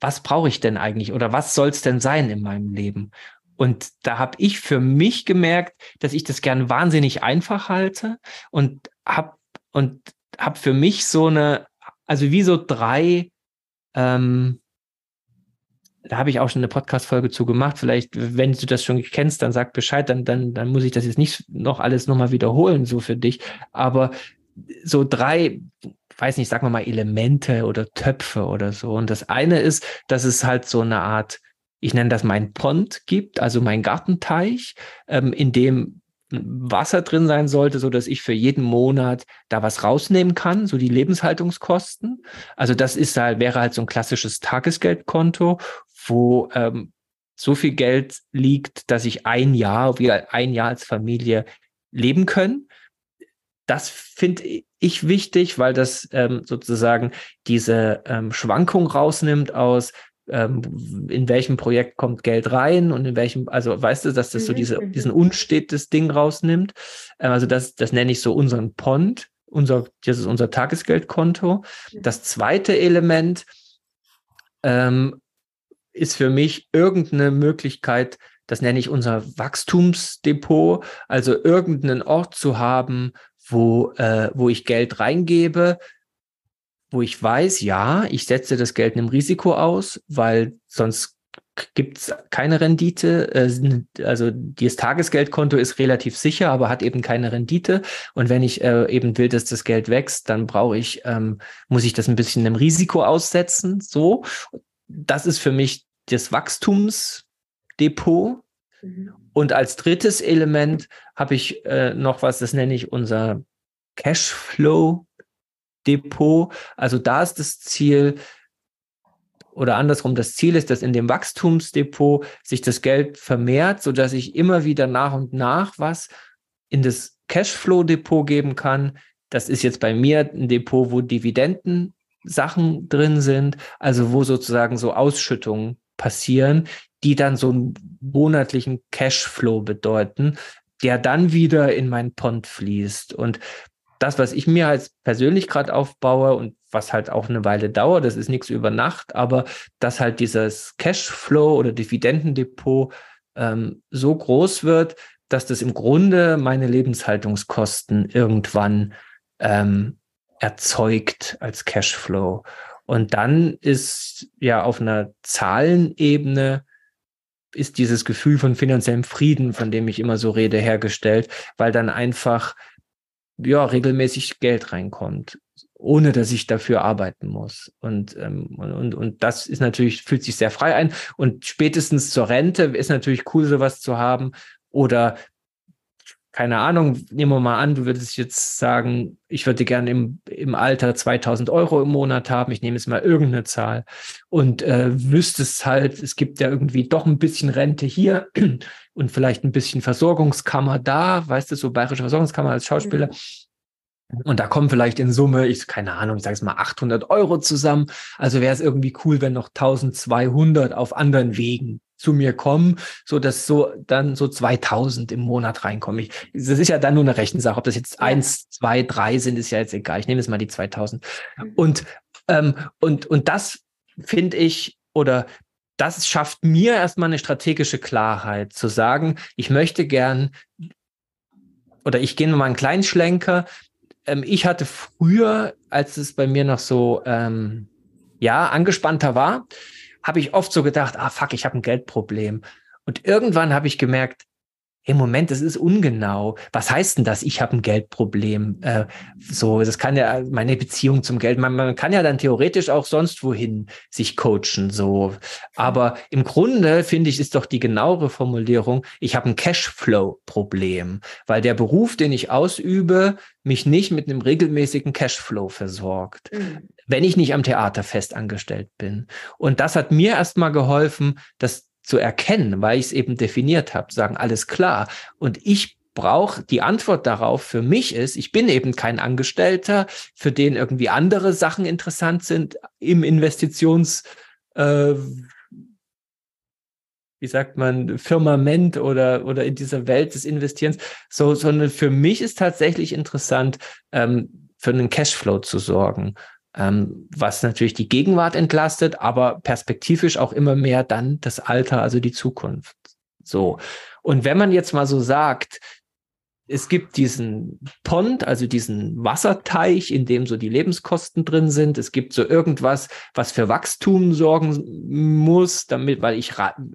[SPEAKER 1] was brauche ich denn eigentlich oder was soll es denn sein in meinem Leben? Und da habe ich für mich gemerkt, dass ich das gern wahnsinnig einfach halte und habe und habe für mich so eine, also wie so drei, ähm, da habe ich auch schon eine Podcast-Folge zu gemacht. Vielleicht, wenn du das schon kennst, dann sag Bescheid, dann, dann, dann muss ich das jetzt nicht noch alles nochmal wiederholen, so für dich. Aber so drei, weiß nicht, sagen wir mal Elemente oder Töpfe oder so. Und das eine ist, dass es halt so eine Art ich nenne das mein Pond gibt, also mein Gartenteich, ähm, in dem Wasser drin sein sollte, so dass ich für jeden Monat da was rausnehmen kann, so die Lebenshaltungskosten. Also das ist halt, wäre halt so ein klassisches Tagesgeldkonto, wo ähm, so viel Geld liegt, dass ich ein Jahr, wir ein Jahr als Familie leben können. Das finde ich wichtig, weil das ähm, sozusagen diese ähm, Schwankung rausnimmt aus, ähm, in welchem Projekt kommt Geld rein und in welchem, also weißt du, dass das so mhm, diese, mhm. diesen unstetes Ding rausnimmt. Ähm, also das, das nenne ich so unseren Pond, unser, das ist unser Tagesgeldkonto. Das zweite Element ähm, ist für mich irgendeine Möglichkeit, das nenne ich unser Wachstumsdepot, also irgendeinen Ort zu haben, wo, äh, wo ich Geld reingebe, wo ich weiß, ja, ich setze das Geld einem Risiko aus, weil sonst gibt es keine Rendite. Äh, also das Tagesgeldkonto ist relativ sicher, aber hat eben keine Rendite. Und wenn ich äh, eben will, dass das Geld wächst, dann brauche ich, ähm, muss ich das ein bisschen einem Risiko aussetzen. So, das ist für mich das Wachstumsdepot. Mhm. Und als drittes Element habe ich äh, noch was, das nenne ich unser Cashflow Depot. Also da ist das Ziel, oder andersrum, das Ziel ist, dass in dem Wachstumsdepot sich das Geld vermehrt, sodass ich immer wieder nach und nach was in das Cashflow-Depot geben kann. Das ist jetzt bei mir ein Depot, wo Dividenden Sachen drin sind, also wo sozusagen so Ausschüttungen passieren, die dann so einen monatlichen Cashflow bedeuten, der dann wieder in mein Pond fließt. Und das, was ich mir halt persönlich gerade aufbaue und was halt auch eine Weile dauert, das ist nichts über Nacht, aber dass halt dieses Cashflow oder Dividendendepot ähm, so groß wird, dass das im Grunde meine Lebenshaltungskosten irgendwann ähm, erzeugt als Cashflow. Und dann ist ja auf einer Zahlenebene ist dieses Gefühl von finanziellem Frieden, von dem ich immer so rede, hergestellt, weil dann einfach ja, regelmäßig Geld reinkommt, ohne dass ich dafür arbeiten muss. Und, ähm, und, und das ist natürlich, fühlt sich sehr frei ein. Und spätestens zur Rente ist natürlich cool, sowas zu haben. Oder keine Ahnung, nehmen wir mal an, du würdest jetzt sagen, ich würde gerne im, im Alter 2000 Euro im Monat haben, ich nehme jetzt mal irgendeine Zahl und äh, wüsstest halt, es gibt ja irgendwie doch ein bisschen Rente hier und vielleicht ein bisschen Versorgungskammer da, weißt du, so bayerische Versorgungskammer als Schauspieler. Mhm. Und da kommen vielleicht in Summe, ich keine Ahnung, ich sage es mal 800 Euro zusammen. Also wäre es irgendwie cool, wenn noch 1200 auf anderen Wegen zu mir kommen, so dass so dann so 2000 im Monat reinkommen. Ich, das ist ja dann nur eine Rechensache. Ob das jetzt eins, zwei, drei sind, ist ja jetzt egal. Ich nehme jetzt mal die 2000. Mhm. Und, ähm, und, und das finde ich, oder das schafft mir erstmal eine strategische Klarheit zu sagen, ich möchte gern, oder ich gehe mal einen kleinen Schlenker. Ähm, ich hatte früher, als es bei mir noch so, ähm, ja, angespannter war, habe ich oft so gedacht, ah fuck, ich habe ein Geldproblem. Und irgendwann habe ich gemerkt, im Moment, das ist ungenau. Was heißt denn das? Ich habe ein Geldproblem. Äh, so, das kann ja meine Beziehung zum Geld. Man, man kann ja dann theoretisch auch sonst wohin sich coachen. So, aber im Grunde finde ich, ist doch die genauere Formulierung: Ich habe ein Cashflow-Problem, weil der Beruf, den ich ausübe, mich nicht mit einem regelmäßigen Cashflow versorgt, mhm. wenn ich nicht am Theater fest angestellt bin. Und das hat mir erstmal geholfen, dass zu erkennen, weil ich es eben definiert habe, sagen, alles klar. Und ich brauche die Antwort darauf für mich ist, ich bin eben kein Angestellter, für den irgendwie andere Sachen interessant sind im Investitions, äh, wie sagt man, Firmament oder, oder in dieser Welt des Investierens, so, sondern für mich ist tatsächlich interessant, ähm, für einen Cashflow zu sorgen ähm, was natürlich die Gegenwart entlastet, aber perspektivisch auch immer mehr dann das Alter, also die Zukunft. So. Und wenn man jetzt mal so sagt, es gibt diesen Pond, also diesen Wasserteich, in dem so die Lebenskosten drin sind. Es gibt so irgendwas, was für Wachstum sorgen muss, damit, weil ich,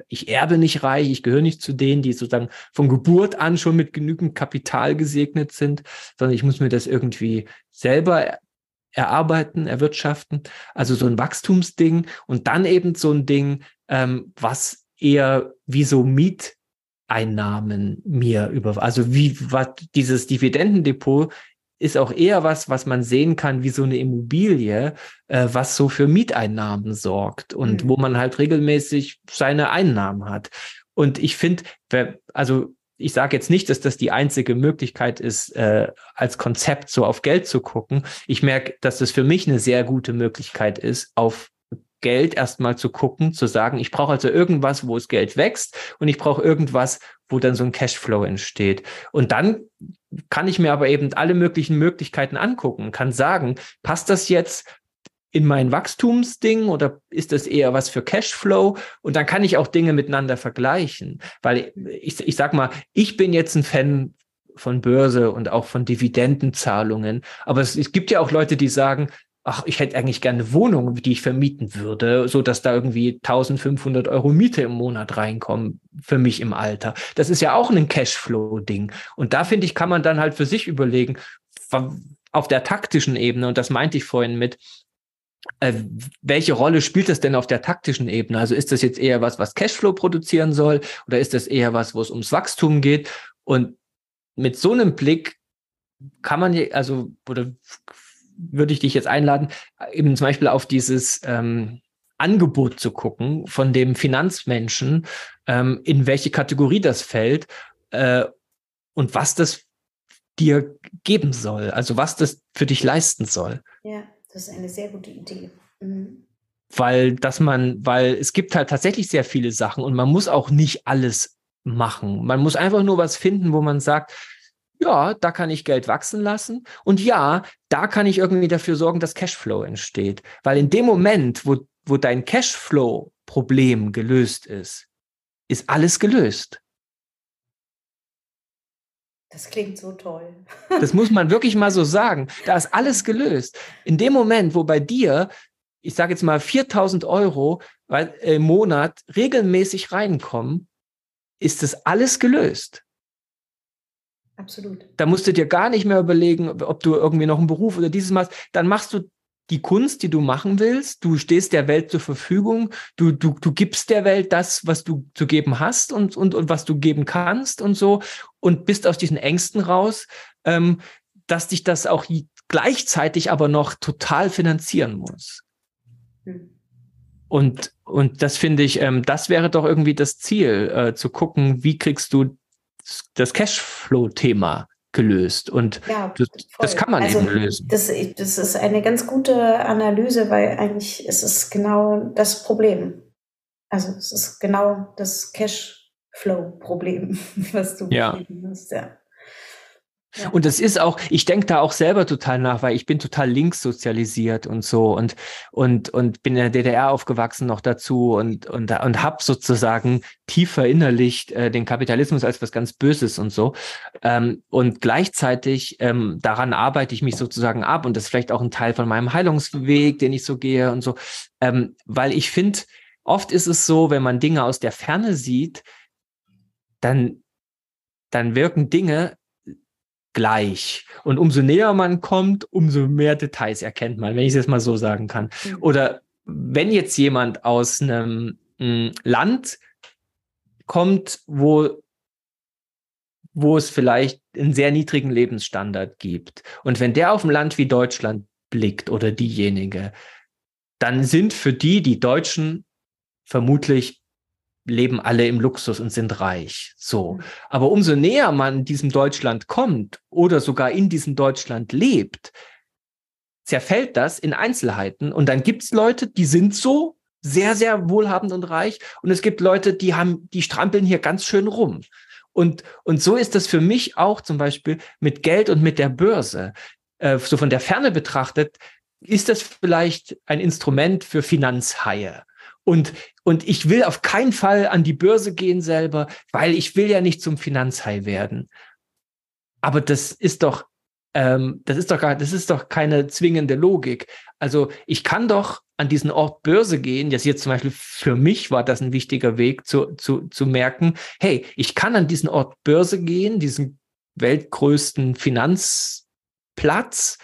[SPEAKER 1] ich erbe nicht reich, ich gehöre nicht zu denen, die sozusagen von Geburt an schon mit genügend Kapital gesegnet sind, sondern ich muss mir das irgendwie selber erarbeiten, erwirtschaften. Also so ein Wachstumsding und dann eben so ein Ding, ähm, was eher wie so Mieteinnahmen mir über, also wie was dieses Dividendendepot ist auch eher was, was man sehen kann wie so eine Immobilie, äh, was so für Mieteinnahmen sorgt und mhm. wo man halt regelmäßig seine Einnahmen hat. Und ich finde, also ich sage jetzt nicht, dass das die einzige Möglichkeit ist, äh, als Konzept so auf Geld zu gucken. Ich merke, dass das für mich eine sehr gute Möglichkeit ist, auf Geld erstmal zu gucken, zu sagen, ich brauche also irgendwas, wo es Geld wächst und ich brauche irgendwas, wo dann so ein Cashflow entsteht. Und dann kann ich mir aber eben alle möglichen Möglichkeiten angucken, kann sagen, passt das jetzt in mein Wachstumsding oder ist das eher was für Cashflow? Und dann kann ich auch Dinge miteinander vergleichen, weil ich, ich sag mal, ich bin jetzt ein Fan von Börse und auch von Dividendenzahlungen, aber es, es gibt ja auch Leute, die sagen, ach, ich hätte eigentlich gerne eine Wohnung, die ich vermieten würde, so dass da irgendwie 1500 Euro Miete im Monat reinkommen für mich im Alter. Das ist ja auch ein Cashflow-Ding. Und da finde ich, kann man dann halt für sich überlegen, auf der taktischen Ebene, und das meinte ich vorhin mit, äh, welche Rolle spielt das denn auf der taktischen Ebene? Also ist das jetzt eher was, was Cashflow produzieren soll oder ist das eher was, wo es ums Wachstum geht? Und mit so einem Blick kann man, also, oder würde ich dich jetzt einladen, eben zum Beispiel auf dieses ähm, Angebot zu gucken von dem Finanzmenschen, ähm, in welche Kategorie das fällt äh, und was das dir geben soll, also was das für dich leisten soll.
[SPEAKER 2] Ja. Das ist eine sehr gute Idee. Mhm.
[SPEAKER 1] Weil, dass man, weil es gibt halt tatsächlich sehr viele Sachen und man muss auch nicht alles machen. Man muss einfach nur was finden, wo man sagt, ja, da kann ich Geld wachsen lassen. Und ja, da kann ich irgendwie dafür sorgen, dass Cashflow entsteht. Weil in dem Moment, wo, wo dein Cashflow-Problem gelöst ist, ist alles gelöst.
[SPEAKER 2] Das klingt so toll.
[SPEAKER 1] Das muss man wirklich mal so sagen. Da ist alles gelöst. In dem Moment, wo bei dir, ich sage jetzt mal 4000 Euro im Monat regelmäßig reinkommen, ist das alles gelöst.
[SPEAKER 2] Absolut.
[SPEAKER 1] Da musst du dir gar nicht mehr überlegen, ob du irgendwie noch einen Beruf oder dieses machst. Dann machst du die Kunst, die du machen willst. Du stehst der Welt zur Verfügung. Du, du, du gibst der Welt das, was du zu geben hast und, und, und was du geben kannst und so und bist aus diesen Ängsten raus, ähm, dass dich das auch gleichzeitig aber noch total finanzieren muss. Hm. Und, und das finde ich, ähm, das wäre doch irgendwie das Ziel, äh, zu gucken, wie kriegst du das Cashflow-Thema gelöst. Und ja, das, das, kann man also, eben lösen.
[SPEAKER 2] Das, das ist eine ganz gute Analyse, weil eigentlich ist es genau das Problem. Also es ist genau das Cashflow-Problem, was du
[SPEAKER 1] ja. beschrieben hast. Ja. Und das ist auch, ich denke da auch selber total nach, weil ich bin total links sozialisiert und so und und und bin in der DDR aufgewachsen noch dazu und und und habe sozusagen tief verinnerlicht äh, den Kapitalismus als was ganz Böses und so ähm, und gleichzeitig ähm, daran arbeite ich mich sozusagen ab und das ist vielleicht auch ein Teil von meinem Heilungsweg, den ich so gehe und so, ähm, weil ich finde, oft ist es so, wenn man Dinge aus der Ferne sieht, dann dann wirken Dinge gleich. Und umso näher man kommt, umso mehr Details erkennt man, wenn ich es jetzt mal so sagen kann. Mhm. Oder wenn jetzt jemand aus einem hm, Land kommt, wo wo es vielleicht einen sehr niedrigen Lebensstandard gibt. Und wenn der auf ein Land wie Deutschland blickt oder diejenige, dann sind für die die Deutschen vermutlich leben alle im Luxus und sind reich. So. Mhm. Aber umso näher man diesem Deutschland kommt oder sogar in diesem Deutschland lebt, zerfällt das in Einzelheiten. Und dann gibt es Leute, die sind so sehr, sehr wohlhabend und reich. Und es gibt Leute, die haben, die strampeln hier ganz schön rum. Und, und so ist das für mich auch zum Beispiel mit Geld und mit der Börse. Äh, so von der Ferne betrachtet, ist das vielleicht ein Instrument für Finanzhaie. Und, und ich will auf keinen Fall an die Börse gehen selber, weil ich will ja nicht zum Finanzhai werden. Aber das ist doch, ähm, das ist doch gar, das ist doch keine zwingende Logik. Also ich kann doch an diesen Ort Börse gehen. Jetzt jetzt zum Beispiel für mich war das ein wichtiger Weg zu, zu, zu merken, hey, ich kann an diesen Ort Börse gehen, diesen weltgrößten Finanzplatz,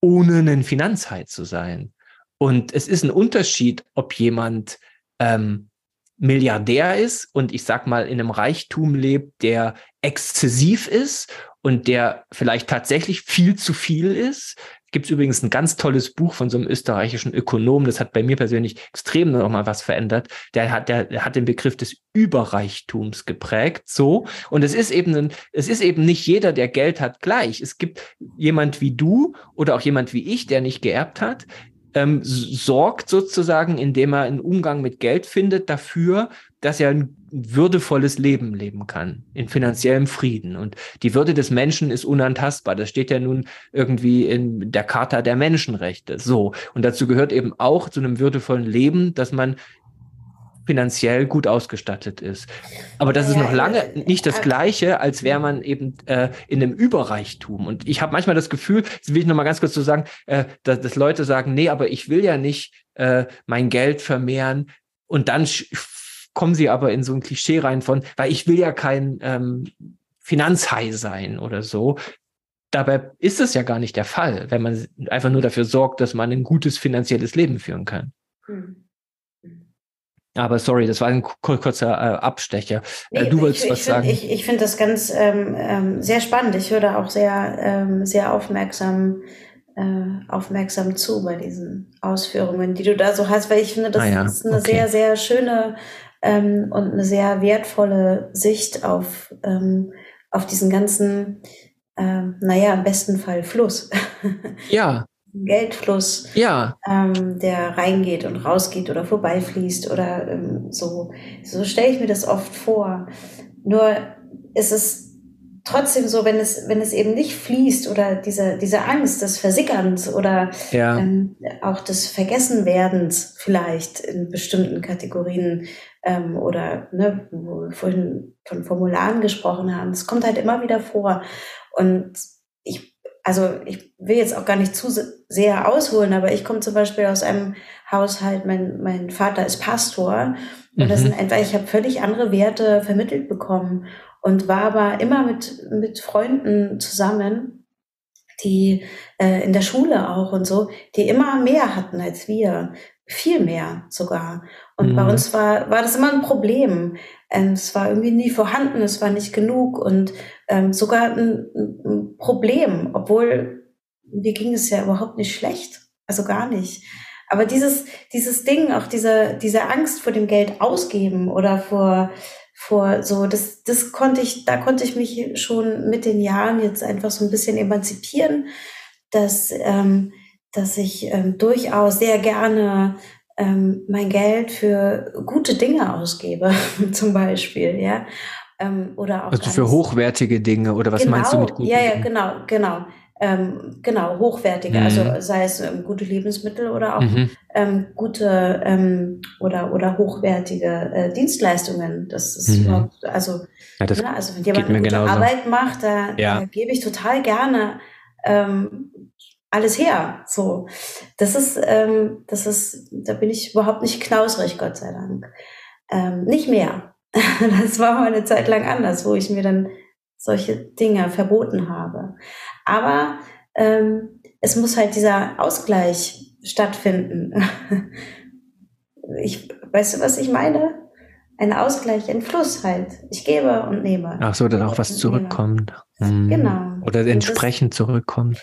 [SPEAKER 1] ohne ein Finanzhai zu sein. Und es ist ein Unterschied, ob jemand ähm, Milliardär ist und ich sag mal in einem Reichtum lebt, der exzessiv ist und der vielleicht tatsächlich viel zu viel ist. Gibt es übrigens ein ganz tolles Buch von so einem österreichischen Ökonom, das hat bei mir persönlich extrem nochmal was verändert. Der hat, der, der hat den Begriff des Überreichtums geprägt, so. Und es ist eben, ein, es ist eben nicht jeder, der Geld hat, gleich. Es gibt jemand wie du oder auch jemand wie ich, der nicht geerbt hat, ähm, sorgt sozusagen, indem er einen Umgang mit Geld findet, dafür, dass er ein würdevolles Leben leben kann, in finanziellem Frieden. Und die Würde des Menschen ist unantastbar. Das steht ja nun irgendwie in der Charta der Menschenrechte. So. Und dazu gehört eben auch zu einem würdevollen Leben, dass man finanziell gut ausgestattet ist. Aber das ist noch lange nicht das Gleiche, als wäre man eben äh, in einem Überreichtum. Und ich habe manchmal das Gefühl, das will ich noch mal ganz kurz so sagen, äh, dass, dass Leute sagen, nee, aber ich will ja nicht äh, mein Geld vermehren. Und dann kommen sie aber in so ein Klischee rein von, weil ich will ja kein ähm, Finanzhai sein oder so. Dabei ist es ja gar nicht der Fall, wenn man einfach nur dafür sorgt, dass man ein gutes finanzielles Leben führen kann. Hm. Aber sorry, das war ein kurzer äh, Abstecher. Äh, du wolltest was
[SPEAKER 2] ich
[SPEAKER 1] sagen.
[SPEAKER 2] ich ich finde das ganz ähm, ähm, sehr spannend. Ich höre da auch sehr, ähm, sehr aufmerksam, äh, aufmerksam zu bei diesen Ausführungen, die du da so hast, weil ich finde, das ah, ja. ist eine okay. sehr, sehr schöne ähm, und eine sehr wertvolle Sicht auf, ähm, auf diesen ganzen, ähm, naja, im besten Fall Fluss.
[SPEAKER 1] Ja,
[SPEAKER 2] Geldfluss,
[SPEAKER 1] ja.
[SPEAKER 2] ähm, der reingeht und rausgeht oder vorbeifließt oder ähm, so. So stelle ich mir das oft vor. Nur ist es trotzdem so, wenn es, wenn es eben nicht fließt oder diese, diese Angst des Versickerns oder ja. ähm, auch des Vergessenwerdens vielleicht in bestimmten Kategorien ähm, oder ne, wo wir vorhin von Formularen gesprochen haben, es kommt halt immer wieder vor. Und also ich will jetzt auch gar nicht zu sehr ausholen, aber ich komme zum Beispiel aus einem Haushalt, mein, mein Vater ist Pastor und mhm. das sind einfach, ich habe völlig andere Werte vermittelt bekommen und war aber immer mit, mit Freunden zusammen, die äh, in der Schule auch und so, die immer mehr hatten als wir, viel mehr sogar. Und mhm. bei uns war, war das immer ein Problem. Ähm, es war irgendwie nie vorhanden, es war nicht genug und ähm, sogar ein, ein Problem, obwohl mir ging es ja überhaupt nicht schlecht, also gar nicht. Aber dieses, dieses Ding, auch diese, diese Angst vor dem Geld ausgeben oder vor, vor so, das, das konnte ich, da konnte ich mich schon mit den Jahren jetzt einfach so ein bisschen emanzipieren, dass, ähm, dass ich ähm, durchaus sehr gerne ähm, mein Geld für gute Dinge ausgebe, zum Beispiel, ja. Ähm, oder auch
[SPEAKER 1] also für hochwertige Dinge oder was
[SPEAKER 2] genau,
[SPEAKER 1] meinst du mit guten
[SPEAKER 2] Ja, ja, genau, genau. Ähm, genau, hochwertige, also mhm. also sei es ähm, gute Lebensmittel oder auch mhm. ähm, gute ähm, oder, oder hochwertige äh, Dienstleistungen. Das ist mhm. überhaupt, also, ja, das ne, also wenn jemand eine gute genauso. Arbeit macht, da, ja. da gebe ich total gerne ähm, alles her. So, das ist, ähm, das ist, da bin ich überhaupt nicht knausrig, Gott sei Dank. Ähm, nicht mehr. das war mal eine Zeit lang anders, wo ich mir dann solche Dinge verboten habe. Aber ähm, es muss halt dieser Ausgleich stattfinden. ich, weißt du, was ich meine? Ein Ausgleich, ein Fluss halt. Ich gebe und nehme.
[SPEAKER 1] Ach so, dann auch was zurückkommt. Hm. Genau. Oder entsprechend das, zurückkommt.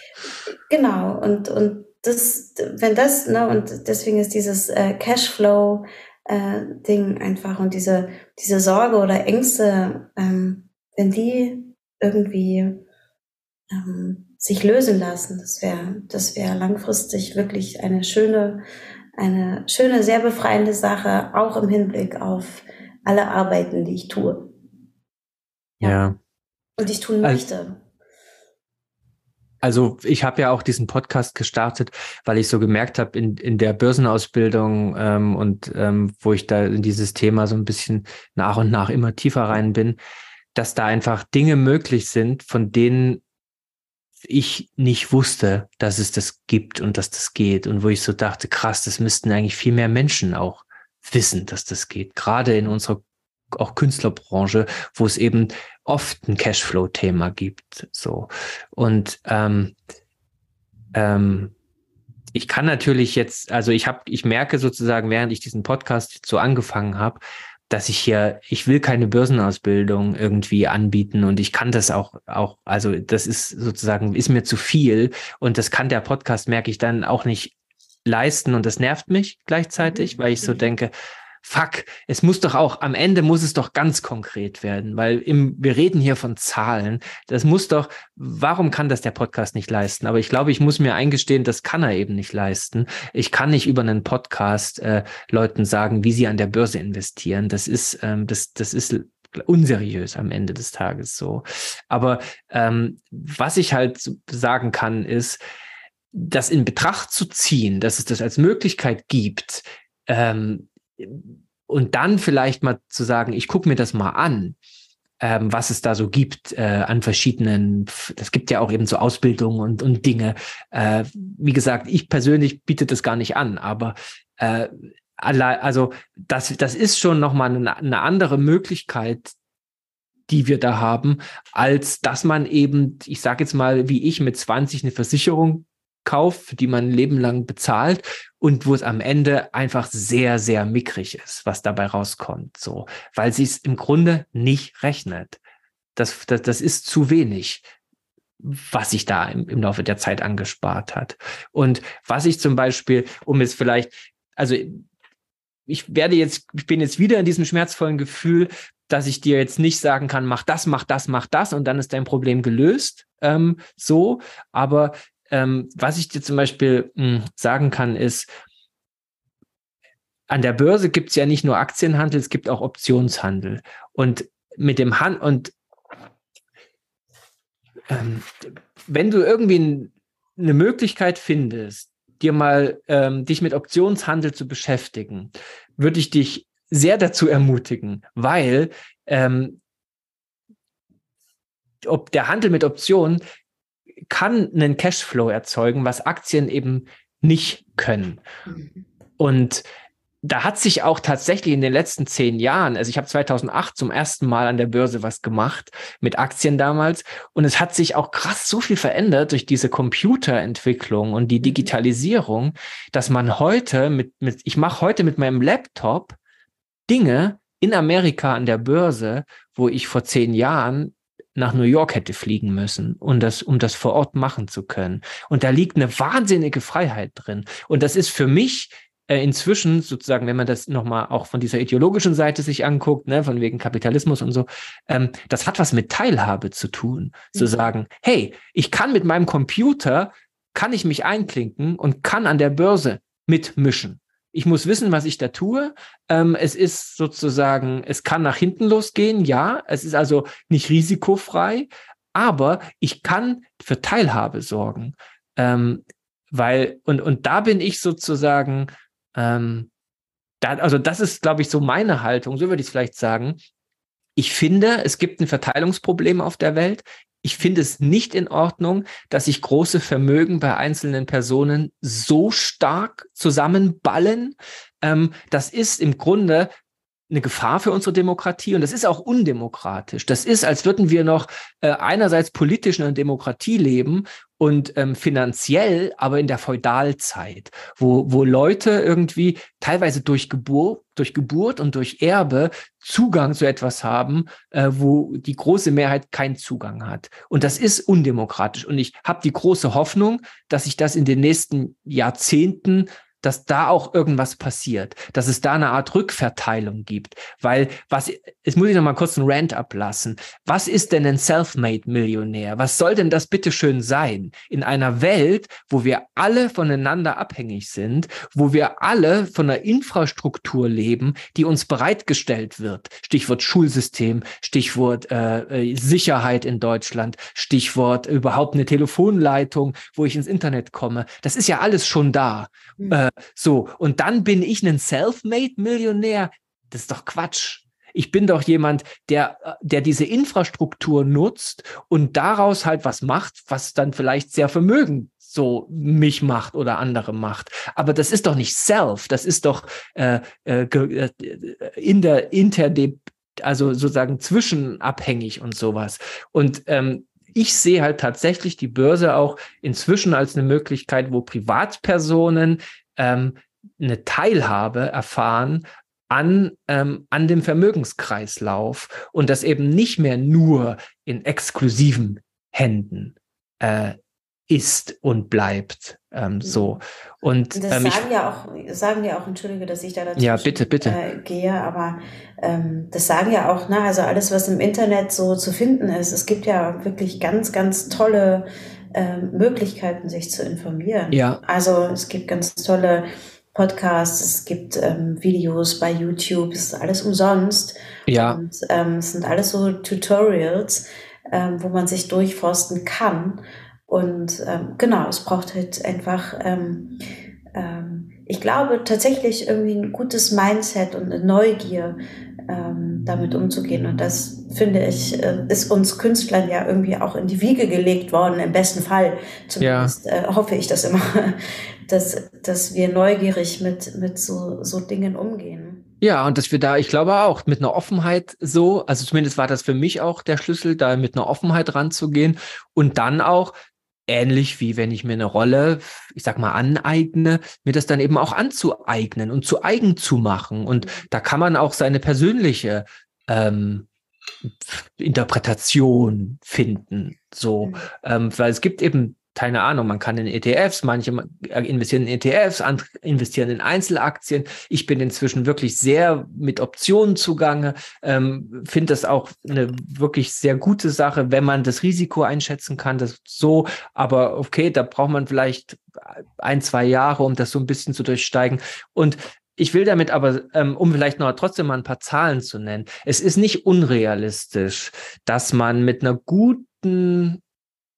[SPEAKER 2] Genau. Und, und das, wenn das, ne, und deswegen ist dieses äh, Cashflow äh, Ding einfach und diese, diese Sorge oder Ängste, ähm, wenn die irgendwie ähm, sich lösen lassen. Das wäre, das wäre langfristig wirklich eine schöne, eine schöne, sehr befreiende Sache, auch im Hinblick auf alle Arbeiten, die ich tue.
[SPEAKER 1] Ja. ja.
[SPEAKER 2] Und ich tun möchte.
[SPEAKER 1] Also ich habe ja auch diesen Podcast gestartet, weil ich so gemerkt habe in, in der Börsenausbildung ähm, und ähm, wo ich da in dieses Thema so ein bisschen nach und nach immer tiefer rein bin, dass da einfach Dinge möglich sind, von denen ich nicht wusste, dass es das gibt und dass das geht. Und wo ich so dachte, krass, das müssten eigentlich viel mehr Menschen auch wissen, dass das geht. Gerade in unserer auch Künstlerbranche, wo es eben oft ein Cashflow-Thema gibt. So. Und ähm, ähm, ich kann natürlich jetzt, also ich habe, ich merke sozusagen, während ich diesen Podcast so angefangen habe, dass ich hier, ich will keine Börsenausbildung irgendwie anbieten und ich kann das auch, auch, also das ist sozusagen, ist mir zu viel und das kann der Podcast, merke ich dann auch nicht leisten und das nervt mich gleichzeitig, weil ich so denke, fuck, es muss doch auch, am Ende muss es doch ganz konkret werden, weil im, wir reden hier von Zahlen. Das muss doch, warum kann das der Podcast nicht leisten? Aber ich glaube, ich muss mir eingestehen, das kann er eben nicht leisten. Ich kann nicht über einen Podcast äh, Leuten sagen, wie sie an der Börse investieren. Das ist, ähm, das, das ist unseriös am Ende des Tages so. Aber ähm, was ich halt sagen kann, ist, das in Betracht zu ziehen, dass es das als Möglichkeit gibt, ähm, und dann vielleicht mal zu sagen, ich gucke mir das mal an, ähm, was es da so gibt äh, an verschiedenen, es gibt ja auch eben so Ausbildungen und, und Dinge. Äh, wie gesagt, ich persönlich biete das gar nicht an, aber äh, also das, das ist schon nochmal eine, eine andere Möglichkeit, die wir da haben, als dass man eben, ich sage jetzt mal, wie ich mit 20 eine Versicherung kauft, für die man ein Leben lang bezahlt und wo es am Ende einfach sehr, sehr mickrig ist, was dabei rauskommt, so, weil sie es im Grunde nicht rechnet. Das, das, das ist zu wenig was sich da im, im Laufe der Zeit angespart hat. Und was ich zum Beispiel, um jetzt vielleicht, also ich werde jetzt, ich bin jetzt wieder in diesem schmerzvollen Gefühl, dass ich dir jetzt nicht sagen kann, mach das, mach das, mach das und dann ist dein Problem gelöst. Ähm, so, aber ähm, was ich dir zum Beispiel mh, hm, sagen kann, ist, an der Börse gibt es ja nicht nur Aktienhandel, es gibt auch Optionshandel. Und mit dem Hand und ähm, wenn du irgendwie eine Möglichkeit findest, dir mal ähm, dich mit Optionshandel zu beschäftigen, würde ich dich sehr dazu ermutigen, weil ähm, ob der Handel mit Optionen kann einen Cashflow erzeugen, was Aktien eben nicht können. Mhm. Und da hat sich auch tatsächlich in den letzten zehn Jahren, also ich habe 2008 zum ersten Mal an der Börse was gemacht mit Aktien damals und es hat sich auch krass so viel verändert durch diese Computerentwicklung und die mhm. Digitalisierung, dass man heute mit, mit ich mache heute mit meinem Laptop Dinge in Amerika an der Börse, wo ich vor zehn Jahren nach New York hätte fliegen müssen, um das, um das vor Ort machen zu können. Und da liegt eine wahnsinnige Freiheit drin. Und das ist für mich äh, inzwischen sozusagen, wenn man das nochmal auch von dieser ideologischen Seite sich anguckt, ne, von wegen Kapitalismus und so, ähm, das hat was mit Teilhabe zu tun. Mhm. Zu sagen, hey, ich kann mit meinem Computer, kann ich mich einklinken und kann an der Börse mitmischen. Ich muss wissen, was ich da tue. Ähm, es ist sozusagen, es kann nach hinten losgehen, ja. Es ist also nicht risikofrei, aber ich kann für Teilhabe sorgen. Ähm, weil, und, und da bin ich sozusagen, ähm, da, also das ist, glaube ich, so meine Haltung, so würde ich es vielleicht sagen. Ich finde, es gibt ein Verteilungsproblem auf der Welt ich finde es nicht in Ordnung, dass sich große Vermögen bei einzelnen Personen so stark zusammenballen. Ähm, das ist im Grunde eine Gefahr für unsere Demokratie und das ist auch undemokratisch. Das ist, als würden wir noch äh, einerseits politisch in einer Demokratie leben und ähm, finanziell aber in der Feudalzeit, wo, wo Leute irgendwie teilweise durch Geburt, durch Geburt und durch Erbe Zugang zu etwas haben, äh, wo die große Mehrheit keinen Zugang hat. Und das ist undemokratisch. Und ich habe die große Hoffnung, dass sich das in den nächsten Jahrzehnten dass da auch irgendwas passiert, dass es da eine Art Rückverteilung gibt. Weil was, jetzt muss ich noch mal kurz einen Rant ablassen. Was ist denn ein Self-Made-Millionär? Was soll denn das bitte schön sein? In einer Welt, wo wir alle voneinander abhängig sind, wo wir alle von einer Infrastruktur leben, die uns bereitgestellt wird. Stichwort Schulsystem, Stichwort äh, äh Sicherheit in Deutschland, Stichwort überhaupt eine Telefonleitung, wo ich ins Internet komme. Das ist ja alles schon da. Mhm. Äh, so, und dann bin ich ein Self-Made-Millionär. Das ist doch Quatsch. Ich bin doch jemand, der, der diese Infrastruktur nutzt und daraus halt was macht, was dann vielleicht sehr vermögend so mich macht oder andere macht. Aber das ist doch nicht Self, das ist doch äh, äh, äh in der Interde, also sozusagen zwischenabhängig und sowas. Und ähm, ich sehe halt tatsächlich die Börse auch inzwischen als eine Möglichkeit, wo Privatpersonen ähm, eine Teilhabe erfahren an, ähm, an dem Vermögenskreislauf und das eben nicht mehr nur in exklusiven Händen äh, ist und bleibt ähm, mhm. so. Und
[SPEAKER 2] das ähm, sagen ja auch, sagen ja auch, entschuldige, dass ich da dazu
[SPEAKER 1] ja, bitte, bitte.
[SPEAKER 2] Äh, gehe, aber ähm, das sagen ja auch, ne, also alles, was im Internet so zu finden ist, es gibt ja wirklich ganz, ganz tolle ähm, Möglichkeiten, sich zu informieren.
[SPEAKER 1] Ja.
[SPEAKER 2] Also es gibt ganz tolle Podcasts, es gibt ähm, Videos bei YouTube, es ist alles umsonst.
[SPEAKER 1] Ja.
[SPEAKER 2] Und ähm, es sind alles so Tutorials, ähm, wo man sich durchforsten kann. Und ähm, genau, es braucht halt einfach, ähm, ähm, ich glaube tatsächlich irgendwie ein gutes Mindset und eine Neugier, ähm, damit umzugehen. Und das finde ich, äh, ist uns Künstlern ja irgendwie auch in die Wiege gelegt worden, im besten Fall. Zumindest ja. äh, hoffe ich das immer, dass, dass wir neugierig mit, mit so, so Dingen umgehen.
[SPEAKER 1] Ja, und dass wir da, ich glaube auch, mit einer Offenheit so, also zumindest war das für mich auch der Schlüssel, da mit einer Offenheit ranzugehen und dann auch ähnlich wie wenn ich mir eine Rolle, ich sag mal, aneigne, mir das dann eben auch anzueignen und zu eigen zu machen. Und mhm. da kann man auch seine persönliche ähm, Interpretation finden. So, mhm. ähm, weil es gibt eben keine Ahnung, man kann in ETFs, manche investieren in ETFs, andere investieren in Einzelaktien. Ich bin inzwischen wirklich sehr mit Optionen zugange, ähm, finde das auch eine wirklich sehr gute Sache, wenn man das Risiko einschätzen kann, das so, aber okay, da braucht man vielleicht ein, zwei Jahre, um das so ein bisschen zu durchsteigen. Und ich will damit aber, ähm, um vielleicht noch trotzdem mal ein paar Zahlen zu nennen, es ist nicht unrealistisch, dass man mit einer guten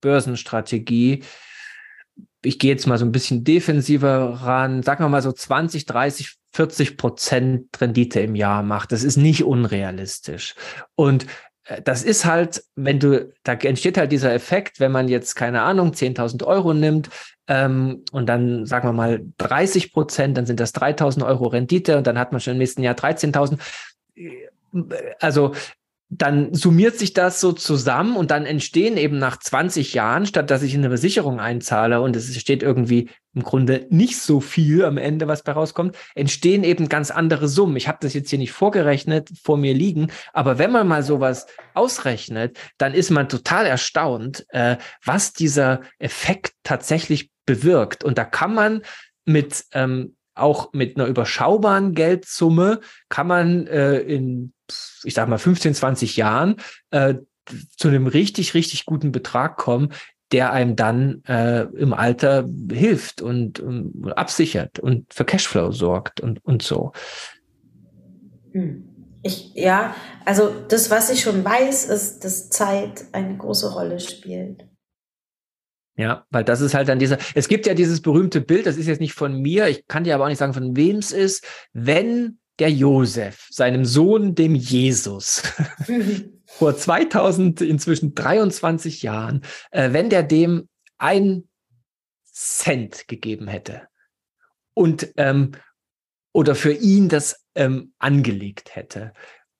[SPEAKER 1] Börsenstrategie. Ich gehe jetzt mal so ein bisschen defensiver ran, sagen wir mal so 20, 30, 40 Prozent Rendite im Jahr macht. Das ist nicht unrealistisch. Und äh, das ist halt, wenn du, da entsteht halt dieser Effekt, wenn man jetzt, keine Ahnung, 10.000 Euro nimmt ähm, und dann sagen wir mal 30 Prozent, dann sind das 3.000 Euro Rendite und dann hat man schon im nächsten Jahr 13.000. Also dann summiert sich das so zusammen und dann entstehen eben nach 20 Jahren, statt dass ich in eine Versicherung einzahle und es steht irgendwie im Grunde nicht so viel am Ende, was bei rauskommt, entstehen eben ganz andere Summen. Ich habe das jetzt hier nicht vorgerechnet, vor mir liegen, aber wenn man mal sowas ausrechnet, dann ist man total erstaunt, äh, was dieser Effekt tatsächlich bewirkt. Und da kann man mit ähm, auch mit einer überschaubaren Geldsumme kann man äh, in, ich sag mal, 15, 20 Jahren äh, zu einem richtig, richtig guten Betrag kommen, der einem dann äh, im Alter hilft und, und, absichert und für Cashflow sorgt und, und so.
[SPEAKER 2] Hm. Ich, ja, also das, was ich schon weiß, ist, dass Zeit eine große Rolle spielt.
[SPEAKER 1] Ja, weil das ist halt dann dieser, es gibt ja dieses berühmte Bild, das ist jetzt nicht von mir, ich kann dir aber auch nicht sagen, von wem es ist, wenn der Josef seinem Sohn, dem Jesus, vor 2000, inzwischen 23 Jahren, äh, wenn der dem ein Cent gegeben hätte und, ähm, oder für ihn das ähm, angelegt hätte.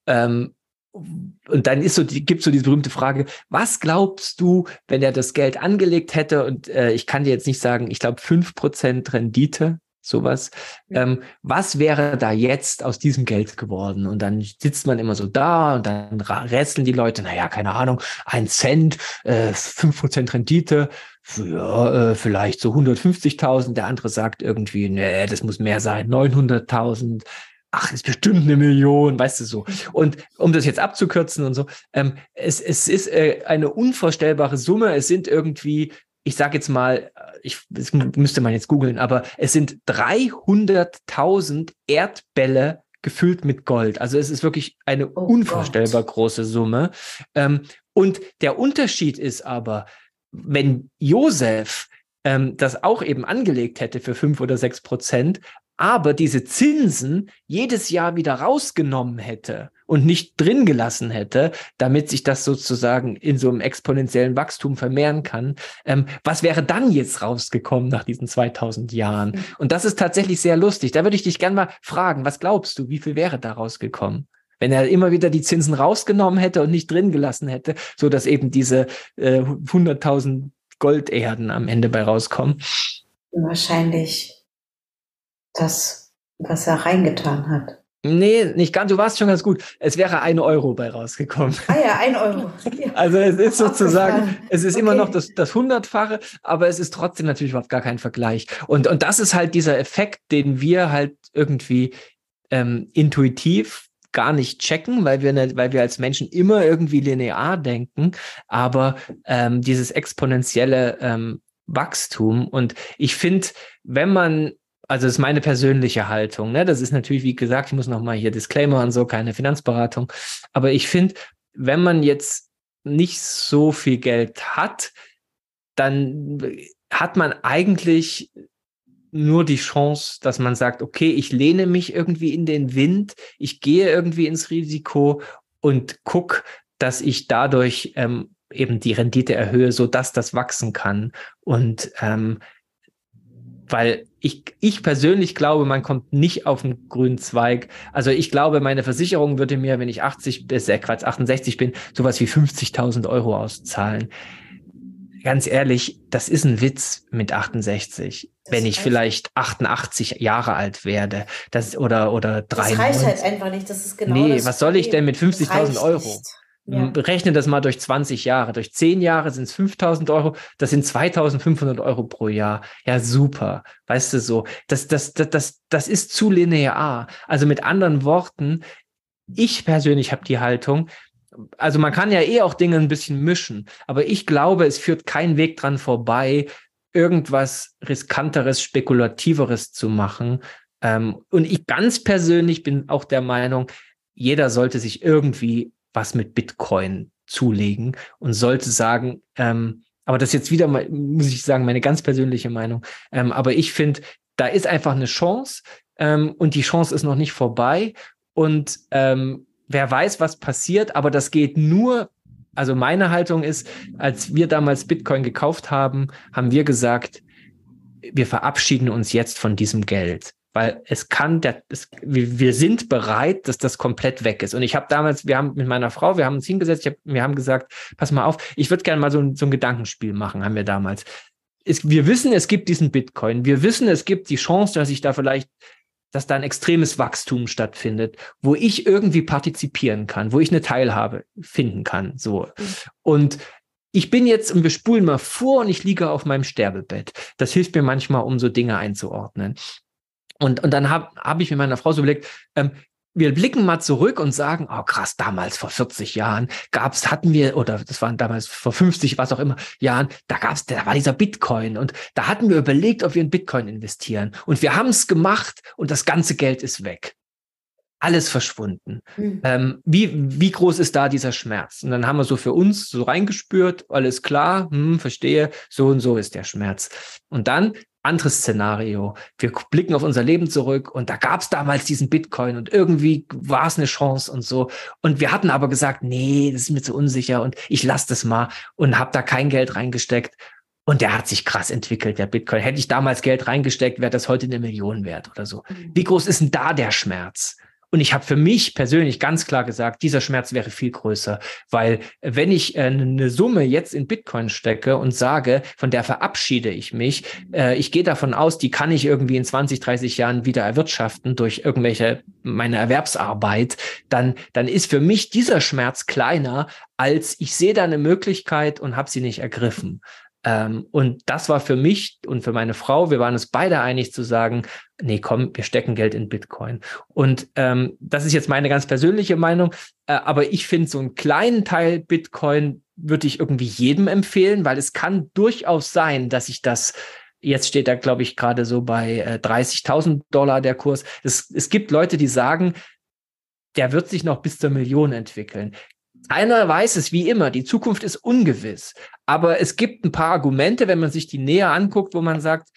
[SPEAKER 1] Ähm, und dann ist so, gibt so diese berühmte Frage, was glaubst du, wenn er das Geld angelegt hätte? Und äh, ich kann dir jetzt nicht sagen, ich glaube fünf Prozent Rendite, sowas. Ähm, was wäre da jetzt aus diesem Geld geworden? Und dann sitzt man immer so da und dann rätseln die Leute, naja, keine Ahnung, ein Cent, äh, fünf äh, Prozent Rendite, ja, äh, vielleicht so 150.000. Der andere sagt irgendwie, nee, das muss mehr sein, 900.000 ach, ist bestimmt eine Million, weißt du so. Und um das jetzt abzukürzen und so, ähm, es, es ist äh, eine unvorstellbare Summe. Es sind irgendwie, ich sage jetzt mal, äh, ich das müsste man jetzt googeln, aber es sind 300.000 Erdbälle gefüllt mit Gold. Also es ist wirklich eine oh unvorstellbar Gott. große Summe. Ähm, und der Unterschied ist aber, wenn Josef ähm, das auch eben angelegt hätte für fünf oder sechs Prozent, aber diese Zinsen jedes Jahr wieder rausgenommen hätte und nicht drin gelassen hätte, damit sich das sozusagen in so einem exponentiellen Wachstum vermehren kann. Ähm, was wäre dann jetzt rausgekommen nach diesen 2000 Jahren? Mhm. Und das ist tatsächlich sehr lustig. Da würde ich dich gerne mal fragen, was glaubst du, wie viel wäre da rausgekommen? Wenn er immer wieder die Zinsen rausgenommen hätte und nicht drin gelassen hätte, so dass eben diese äh, 100.000 Golderden am Ende bei rauskommen.
[SPEAKER 2] Wahrscheinlich das, was er reingetan hat.
[SPEAKER 1] Nee, nicht ganz. Du warst schon ganz gut. Es wäre ein Euro bei rausgekommen.
[SPEAKER 2] Ah ja, ein Euro.
[SPEAKER 1] Ja. Also es ist sozusagen, es ist okay. immer noch das, das Hundertfache, aber es ist trotzdem natürlich überhaupt gar kein Vergleich. Und, und das ist halt dieser Effekt, den wir halt irgendwie ähm, intuitiv gar nicht checken, weil wir, nicht, weil wir als Menschen immer irgendwie linear denken, aber ähm, dieses exponentielle ähm, Wachstum. Und ich finde, wenn man also das ist meine persönliche Haltung. Ne? Das ist natürlich, wie gesagt, ich muss nochmal hier Disclaimer und so, keine Finanzberatung. Aber ich finde, wenn man jetzt nicht so viel Geld hat, dann hat man eigentlich nur die Chance, dass man sagt, okay, ich lehne mich irgendwie in den Wind, ich gehe irgendwie ins Risiko und guck, dass ich dadurch ähm, eben die Rendite erhöhe, so dass das wachsen kann. Und ähm, weil ich, ich persönlich glaube, man kommt nicht auf den grünen Zweig. Also ich glaube, meine Versicherung würde mir, wenn ich 80, äh, Quatsch, 68 bin, sowas wie 50.000 Euro auszahlen. Ganz ehrlich, das ist ein Witz mit 68. Das wenn ich vielleicht 88 Jahre alt werde, das oder oder drei. Das
[SPEAKER 2] reicht halt einfach nicht. Das ist genau.
[SPEAKER 1] Nee, was soll ich denn mit 50.000 Euro? Nicht. Ja. Rechne das mal durch 20 Jahre. Durch 10 Jahre sind es 5000 Euro. Das sind 2500 Euro pro Jahr. Ja, super. Weißt du so. Das, das, das, das, das ist zu linear. Also mit anderen Worten, ich persönlich habe die Haltung, also man kann ja eh auch Dinge ein bisschen mischen, aber ich glaube, es führt kein Weg dran vorbei, irgendwas riskanteres, spekulativeres zu machen. Ähm, und ich ganz persönlich bin auch der Meinung, jeder sollte sich irgendwie was mit Bitcoin zulegen und sollte sagen, ähm, aber das ist jetzt wieder mal, muss ich sagen, meine ganz persönliche Meinung. Ähm, aber ich finde, da ist einfach eine Chance ähm, und die Chance ist noch nicht vorbei. Und ähm, wer weiß, was passiert, aber das geht nur. Also meine Haltung ist, als wir damals Bitcoin gekauft haben, haben wir gesagt, wir verabschieden uns jetzt von diesem Geld weil es kann, der, es, wir sind bereit, dass das komplett weg ist. Und ich habe damals, wir haben mit meiner Frau, wir haben uns hingesetzt, hab, wir haben gesagt, pass mal auf, ich würde gerne mal so ein, so ein Gedankenspiel machen, haben wir damals. Es, wir wissen, es gibt diesen Bitcoin. Wir wissen, es gibt die Chance, dass ich da vielleicht, dass da ein extremes Wachstum stattfindet, wo ich irgendwie partizipieren kann, wo ich eine Teilhabe finden kann. So. Mhm. Und ich bin jetzt, und wir spulen mal vor und ich liege auf meinem Sterbebett. Das hilft mir manchmal, um so Dinge einzuordnen. Und, und dann habe hab ich mit meiner Frau so überlegt, ähm, wir blicken mal zurück und sagen, oh krass, damals vor 40 Jahren gab's, hatten wir, oder das waren damals vor 50, was auch immer, Jahren, da gab's, da war dieser Bitcoin und da hatten wir überlegt, ob wir in Bitcoin investieren. Und wir haben es gemacht und das ganze Geld ist weg. Alles verschwunden. Mhm. Ähm, wie, wie groß ist da dieser Schmerz? Und dann haben wir so für uns so reingespürt, alles klar, hm, verstehe, so und so ist der Schmerz. Und dann anderes Szenario. Wir blicken auf unser Leben zurück und da gab es damals diesen Bitcoin und irgendwie war es eine Chance und so. Und wir hatten aber gesagt, nee, das ist mir zu unsicher und ich lasse das mal und habe da kein Geld reingesteckt. Und der hat sich krass entwickelt, der Bitcoin. Hätte ich damals Geld reingesteckt, wäre das heute eine Million wert oder so. Mhm. Wie groß ist denn da der Schmerz? Und ich habe für mich persönlich ganz klar gesagt, dieser Schmerz wäre viel größer, weil wenn ich äh, eine Summe jetzt in Bitcoin stecke und sage, von der verabschiede ich mich, äh, ich gehe davon aus, die kann ich irgendwie in 20, 30 Jahren wieder erwirtschaften durch irgendwelche meine Erwerbsarbeit, dann dann ist für mich dieser Schmerz kleiner, als ich sehe da eine Möglichkeit und habe sie nicht ergriffen. Ähm, und das war für mich und für meine Frau, wir waren uns beide einig zu sagen, nee, komm, wir stecken Geld in Bitcoin. Und ähm, das ist jetzt meine ganz persönliche Meinung, äh, aber ich finde so einen kleinen Teil Bitcoin würde ich irgendwie jedem empfehlen, weil es kann durchaus sein, dass ich das Jetzt steht da, glaube ich, gerade so bei äh, 30.000 Dollar der Kurs. Es, es gibt Leute, die sagen, der wird sich noch bis zur Million entwickeln. Keiner weiß es wie immer. Die Zukunft ist ungewiss. Aber es gibt ein paar Argumente, wenn man sich die näher anguckt, wo man sagt,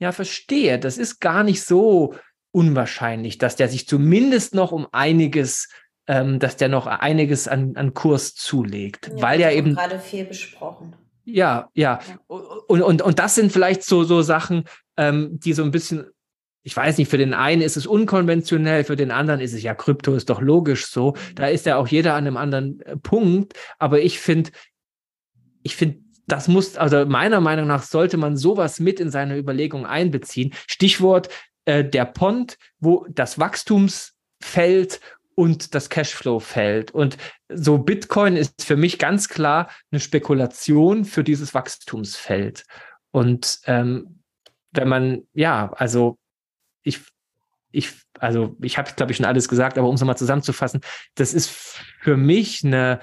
[SPEAKER 1] ja, verstehe, das ist gar nicht so unwahrscheinlich, dass der sich zumindest noch um einiges, ähm, dass der noch einiges an, an Kurs zulegt. Ja, weil ja eben.
[SPEAKER 2] gerade viel besprochen.
[SPEAKER 1] Ja, ja. ja. Und, und, und das sind vielleicht so, so Sachen, ähm, die so ein bisschen ich weiß nicht, für den einen ist es unkonventionell, für den anderen ist es ja Krypto, ist doch logisch so. Da ist ja auch jeder an einem anderen äh, Punkt. Aber ich finde, ich finde, das muss, also meiner Meinung nach sollte man sowas mit in seine Überlegung einbeziehen. Stichwort äh, der Pont, wo das Wachstumsfeld und das Cashflow-Feld. Und so Bitcoin ist für mich ganz klar eine Spekulation für dieses Wachstumsfeld. Und ähm, wenn man, ja, also ich, ich, also ich habe, glaube ich, schon alles gesagt, aber um es nochmal zusammenzufassen, das ist für mich eine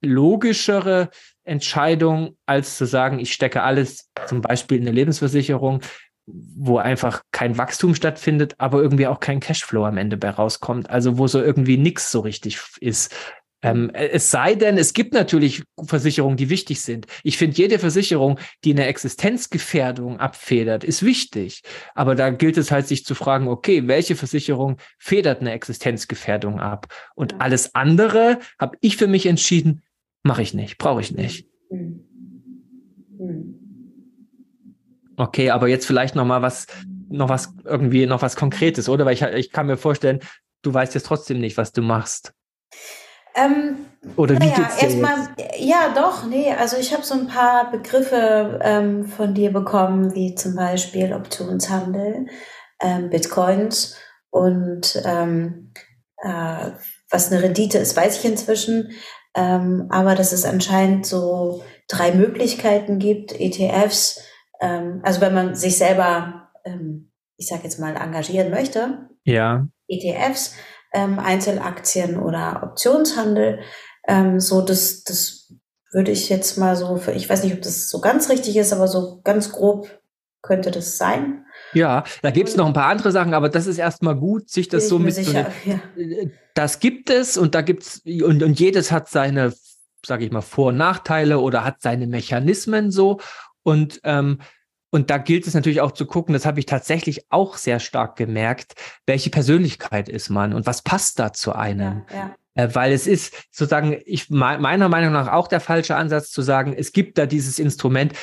[SPEAKER 1] logischere Entscheidung, als zu sagen, ich stecke alles zum Beispiel in eine Lebensversicherung, wo einfach kein Wachstum stattfindet, aber irgendwie auch kein Cashflow am Ende bei rauskommt. Also wo so irgendwie nichts so richtig ist. Ähm, es sei denn, es gibt natürlich Versicherungen, die wichtig sind. Ich finde, jede Versicherung, die eine Existenzgefährdung abfedert, ist wichtig. Aber da gilt es halt, sich zu fragen, okay, welche Versicherung federt eine Existenzgefährdung ab? Und alles andere habe ich für mich entschieden, mache ich nicht, brauche ich nicht. Hm. Okay, aber jetzt vielleicht noch mal was, noch was irgendwie, noch was Konkretes, oder? Weil ich, ich kann mir vorstellen, du weißt jetzt trotzdem nicht, was du machst.
[SPEAKER 2] Ähm, Oder wie naja, erstmal, ja, doch, nee, also ich habe so ein paar Begriffe ähm, von dir bekommen, wie zum Beispiel Optionshandel, ähm, Bitcoins und ähm, äh, was eine Rendite ist, weiß ich inzwischen. Ähm, aber dass es anscheinend so drei Möglichkeiten gibt, ETFs, ähm, also wenn man sich selber, ähm, ich sage jetzt mal, engagieren möchte.
[SPEAKER 1] Ja.
[SPEAKER 2] ETFs, ähm, Einzelaktien oder Optionshandel. Ähm, so, das, das würde ich jetzt mal so, für, ich weiß nicht, ob das so ganz richtig ist, aber so ganz grob könnte das sein.
[SPEAKER 1] Ja, da gibt es noch ein paar andere Sachen, aber das ist erstmal gut, sich das so mitzunehmen. Ja. Das gibt es und da gibt es, und, und jedes hat seine, sage ich mal, Vor- und Nachteile oder hat seine Mechanismen so. Und ähm, und da gilt es natürlich auch zu gucken, das habe ich tatsächlich auch sehr stark gemerkt, welche Persönlichkeit ist man und was passt da zu einem. Ja, ja. Äh, weil es ist sozusagen, ich, meiner Meinung nach auch der falsche Ansatz zu sagen, es gibt da dieses Instrument,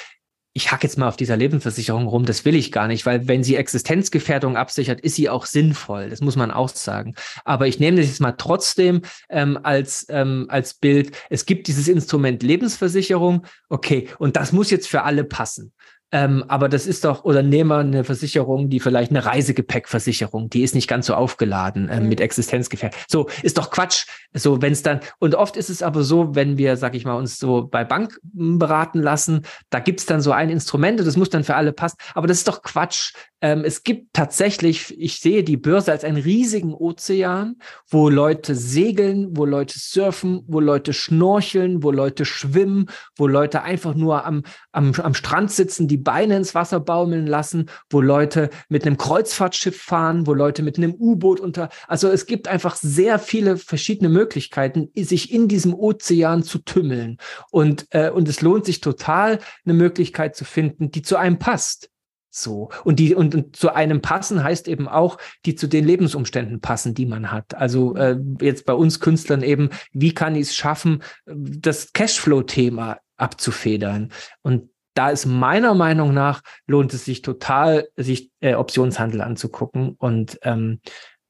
[SPEAKER 1] ich hack jetzt mal auf dieser Lebensversicherung rum, das will ich gar nicht, weil wenn sie Existenzgefährdung absichert, ist sie auch sinnvoll. Das muss man auch sagen. Aber ich nehme das jetzt mal trotzdem ähm, als, ähm, als Bild. Es gibt dieses Instrument Lebensversicherung, okay, und das muss jetzt für alle passen. Ähm, aber das ist doch, oder nehmen wir eine Versicherung, die vielleicht eine Reisegepäckversicherung, die ist nicht ganz so aufgeladen ähm, mhm. mit Existenzgefährdung. So, ist doch Quatsch. So, wenn es dann, und oft ist es aber so, wenn wir, sag ich mal, uns so bei Bank beraten lassen, da gibt's dann so ein Instrument und das muss dann für alle passen. Aber das ist doch Quatsch. Ähm, es gibt tatsächlich, ich sehe die Börse als einen riesigen Ozean, wo Leute segeln, wo Leute surfen, wo Leute schnorcheln, wo Leute schwimmen, wo Leute einfach nur am, am, am Strand sitzen, die Beine ins Wasser baumeln lassen, wo Leute mit einem Kreuzfahrtschiff fahren, wo Leute mit einem U-Boot unter. Also es gibt einfach sehr viele verschiedene Möglichkeiten, sich in diesem Ozean zu tümmeln. Und, äh, und es lohnt sich total, eine Möglichkeit zu finden, die zu einem passt. So. Und die, und, und zu einem passen heißt eben auch, die zu den Lebensumständen passen, die man hat. Also äh, jetzt bei uns Künstlern eben, wie kann ich es schaffen, das Cashflow-Thema abzufedern? Und da ist meiner Meinung nach, lohnt es sich total, sich äh, Optionshandel anzugucken und, ähm,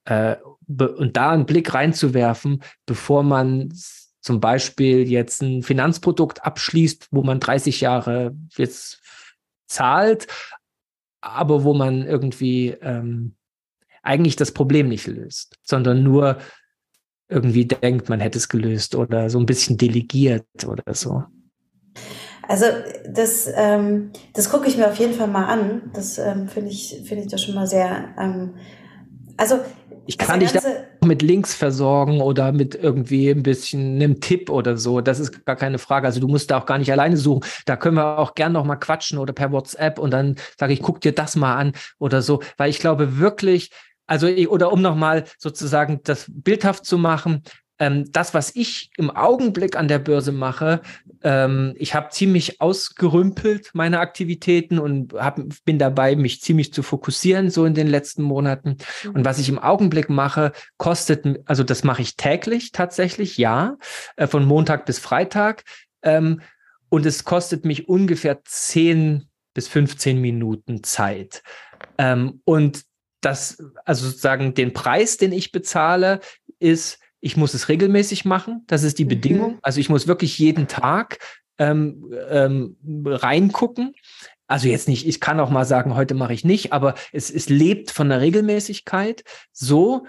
[SPEAKER 1] äh, und da einen Blick reinzuwerfen, bevor man zum Beispiel jetzt ein Finanzprodukt abschließt, wo man 30 Jahre jetzt zahlt, aber wo man irgendwie ähm, eigentlich das Problem nicht löst, sondern nur irgendwie denkt, man hätte es gelöst oder so ein bisschen delegiert oder so.
[SPEAKER 2] Also das, ähm, das gucke ich mir auf jeden Fall mal an. Das ähm, finde ich, finde ich das schon mal sehr. Ähm, also
[SPEAKER 1] ich kann dich da mit Links versorgen oder mit irgendwie ein bisschen einem Tipp oder so. Das ist gar keine Frage. Also du musst da auch gar nicht alleine suchen. Da können wir auch gern noch mal quatschen oder per WhatsApp und dann sage ich, guck dir das mal an oder so. Weil ich glaube wirklich, also oder um noch mal sozusagen das bildhaft zu machen, ähm, das, was ich im Augenblick an der Börse mache, ähm, ich habe ziemlich ausgerümpelt meine Aktivitäten und hab, bin dabei, mich ziemlich zu fokussieren, so in den letzten Monaten. Mhm. Und was ich im Augenblick mache, kostet, also das mache ich täglich tatsächlich, ja, äh, von Montag bis Freitag. Ähm, und es kostet mich ungefähr 10 bis 15 Minuten Zeit. Ähm, und das, also sozusagen den Preis, den ich bezahle, ist ich muss es regelmäßig machen. Das ist die mhm. Bedingung. Also ich muss wirklich jeden Tag ähm, ähm, reingucken. Also jetzt nicht, ich kann auch mal sagen, heute mache ich nicht, aber es, es lebt von der Regelmäßigkeit so,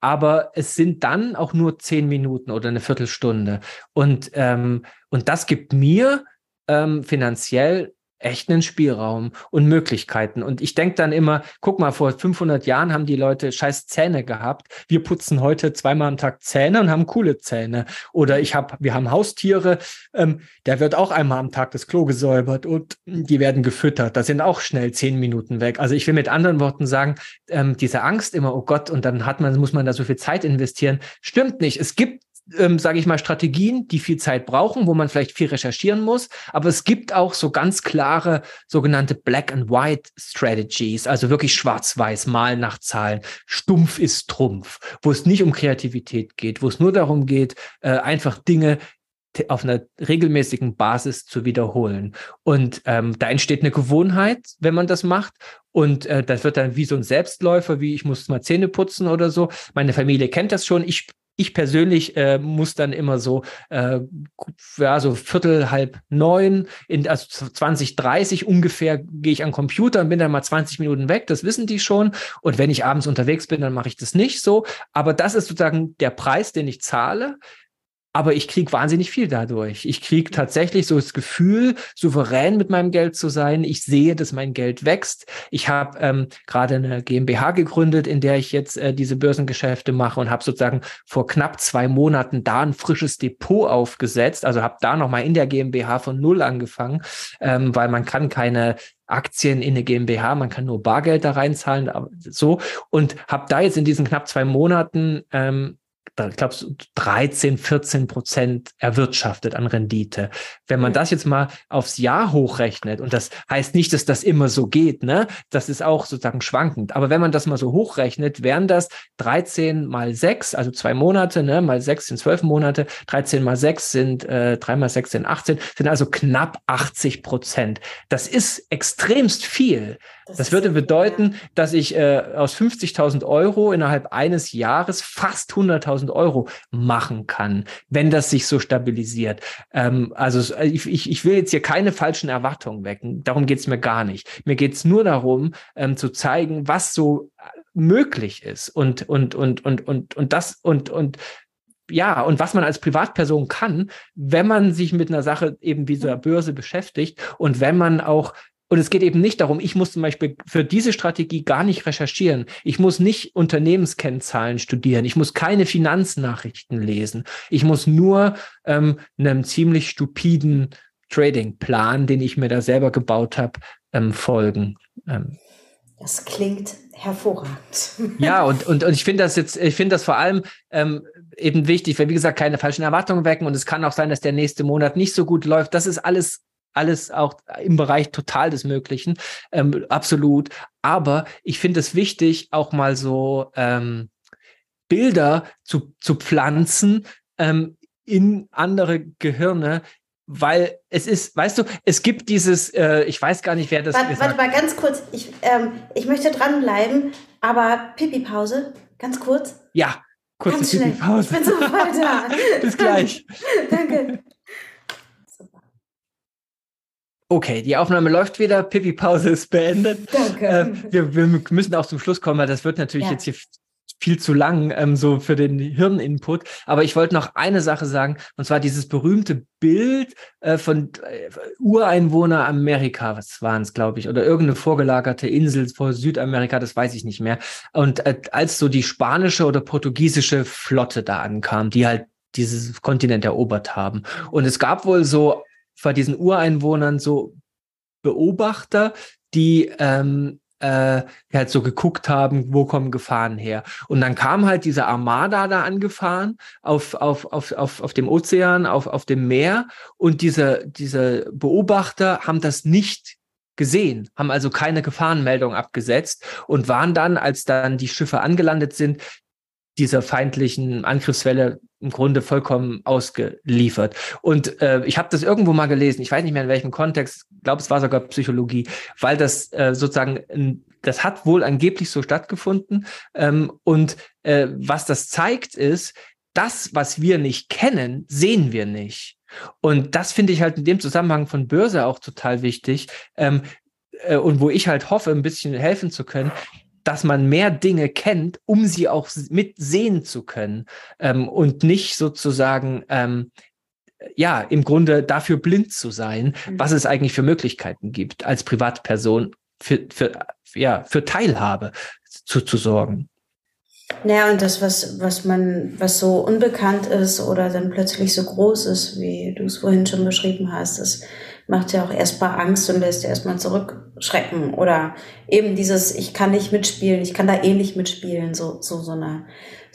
[SPEAKER 1] aber es sind dann auch nur zehn Minuten oder eine Viertelstunde. Und, ähm, und das gibt mir ähm, finanziell echt einen Spielraum und Möglichkeiten. Und ich denke dann immer, guck mal, vor 500 Jahren haben die Leute scheiß Zähne gehabt. Wir putzen heute zweimal am Tag Zähne und haben coole Zähne. Oder ich habe, wir haben Haustiere, ähm, der wird auch einmal am Tag das Klo gesäubert und die werden gefüttert. Da sind auch schnell zehn Minuten weg. Also ich will mit anderen Worten sagen, ähm, diese Angst immer, oh Gott, und dann hat man, muss man da so viel Zeit investieren, stimmt nicht. Es gibt ähm, sage ich mal, Strategien, die viel Zeit brauchen, wo man vielleicht viel recherchieren muss. Aber es gibt auch so ganz klare sogenannte Black and White Strategies, also wirklich schwarz-weiß, mal nach Zahlen. Stumpf ist Trumpf, wo es nicht um Kreativität geht, wo es nur darum geht, äh, einfach Dinge auf einer regelmäßigen Basis zu wiederholen. Und ähm, da entsteht eine Gewohnheit, wenn man das macht. Und äh, das wird dann wie so ein Selbstläufer, wie ich muss mal Zähne putzen oder so. Meine Familie kennt das schon. Ich ich persönlich äh, muss dann immer so, äh, ja, so Viertel, halb neun, in, also 20, 30 ungefähr gehe ich an Computer und bin dann mal 20 Minuten weg. Das wissen die schon. Und wenn ich abends unterwegs bin, dann mache ich das nicht so. Aber das ist sozusagen der Preis, den ich zahle aber ich kriege wahnsinnig viel dadurch. Ich kriege tatsächlich so das Gefühl, souverän mit meinem Geld zu sein. Ich sehe, dass mein Geld wächst. Ich habe ähm, gerade eine GmbH gegründet, in der ich jetzt äh, diese Börsengeschäfte mache und habe sozusagen vor knapp zwei Monaten da ein frisches Depot aufgesetzt. Also habe da nochmal in der GmbH von null angefangen, ähm, weil man kann keine Aktien in eine GmbH, man kann nur Bargeld da reinzahlen, so und habe da jetzt in diesen knapp zwei Monaten ähm, ich glaube, so 13, 14 Prozent erwirtschaftet an Rendite. Wenn man das jetzt mal aufs Jahr hochrechnet, und das heißt nicht, dass das immer so geht, ne? Das ist auch sozusagen schwankend. Aber wenn man das mal so hochrechnet, wären das 13 mal 6, also zwei Monate, ne? Mal 6 sind 12 Monate, 13 mal 6 sind, äh, 3 mal 6 sind 18, sind also knapp 80 Prozent. Das ist extremst viel. Das, das würde bedeuten, dass ich äh, aus 50.000 Euro innerhalb eines Jahres fast 100.000 Euro machen kann, wenn das sich so stabilisiert. Ähm, also ich, ich will jetzt hier keine falschen Erwartungen wecken. Darum geht es mir gar nicht. Mir geht es nur darum, ähm, zu zeigen, was so äh, möglich ist und und und und und und das und und ja, und was man als Privatperson kann, wenn man sich mit einer Sache eben wie so einer Börse beschäftigt und wenn man auch und es geht eben nicht darum, ich muss zum Beispiel für diese Strategie gar nicht recherchieren. Ich muss nicht Unternehmenskennzahlen studieren. Ich muss keine Finanznachrichten lesen. Ich muss nur ähm, einem ziemlich stupiden Trading-Plan, den ich mir da selber gebaut habe, ähm, folgen. Ähm.
[SPEAKER 2] Das klingt hervorragend.
[SPEAKER 1] Ja, und, und, und ich finde das jetzt, ich finde das vor allem ähm, eben wichtig, weil wie gesagt, keine falschen Erwartungen wecken und es kann auch sein, dass der nächste Monat nicht so gut läuft. Das ist alles alles auch im Bereich total des Möglichen, ähm, absolut. Aber ich finde es wichtig, auch mal so ähm, Bilder zu, zu pflanzen ähm, in andere Gehirne, weil es ist, weißt du, es gibt dieses, äh, ich weiß gar nicht, wer das
[SPEAKER 2] warte, Warte mal ganz kurz, ich, ähm, ich möchte dranbleiben, aber Pipi-Pause, ganz kurz.
[SPEAKER 1] Ja, kurze Pipi-Pause.
[SPEAKER 2] Ich bin sofort da.
[SPEAKER 1] Bis gleich.
[SPEAKER 2] Danke.
[SPEAKER 1] Okay, die Aufnahme läuft wieder. Pipi-Pause ist beendet.
[SPEAKER 2] Danke.
[SPEAKER 1] Äh, wir, wir, müssen auch zum Schluss kommen, weil das wird natürlich ja. jetzt hier viel zu lang, ähm, so für den Hirninput. Aber ich wollte noch eine Sache sagen, und zwar dieses berühmte Bild äh, von äh, Ureinwohner Amerika, was waren es, glaube ich, oder irgendeine vorgelagerte Insel vor Südamerika, das weiß ich nicht mehr. Und äh, als so die spanische oder portugiesische Flotte da ankam, die halt dieses Kontinent erobert haben. Und es gab wohl so vor diesen Ureinwohnern so Beobachter, die ähm, äh, halt so geguckt haben, wo kommen Gefahren her. Und dann kam halt diese Armada da angefahren auf, auf, auf, auf, auf dem Ozean, auf, auf dem Meer. Und diese, diese Beobachter haben das nicht gesehen, haben also keine Gefahrenmeldung abgesetzt und waren dann, als dann die Schiffe angelandet sind, dieser feindlichen Angriffswelle im Grunde vollkommen ausgeliefert. Und äh, ich habe das irgendwo mal gelesen, ich weiß nicht mehr in welchem Kontext, glaube es war sogar Psychologie, weil das äh, sozusagen, das hat wohl angeblich so stattgefunden. Ähm, und äh, was das zeigt, ist, das, was wir nicht kennen, sehen wir nicht. Und das finde ich halt in dem Zusammenhang von Börse auch total wichtig. Ähm, äh, und wo ich halt hoffe, ein bisschen helfen zu können, dass man mehr Dinge kennt, um sie auch mitsehen zu können ähm, und nicht sozusagen ähm, ja im Grunde dafür blind zu sein, mhm. was es eigentlich für Möglichkeiten gibt, als Privatperson für, für, ja, für Teilhabe zu, zu sorgen.
[SPEAKER 2] Naja, und das, was, was man, was so unbekannt ist oder dann plötzlich so groß ist, wie du es vorhin schon beschrieben hast, das macht ja auch erstmal Angst und lässt erstmal zurückschrecken. Oder eben dieses, ich kann nicht mitspielen, ich kann da eh nicht mitspielen, so, so, so eine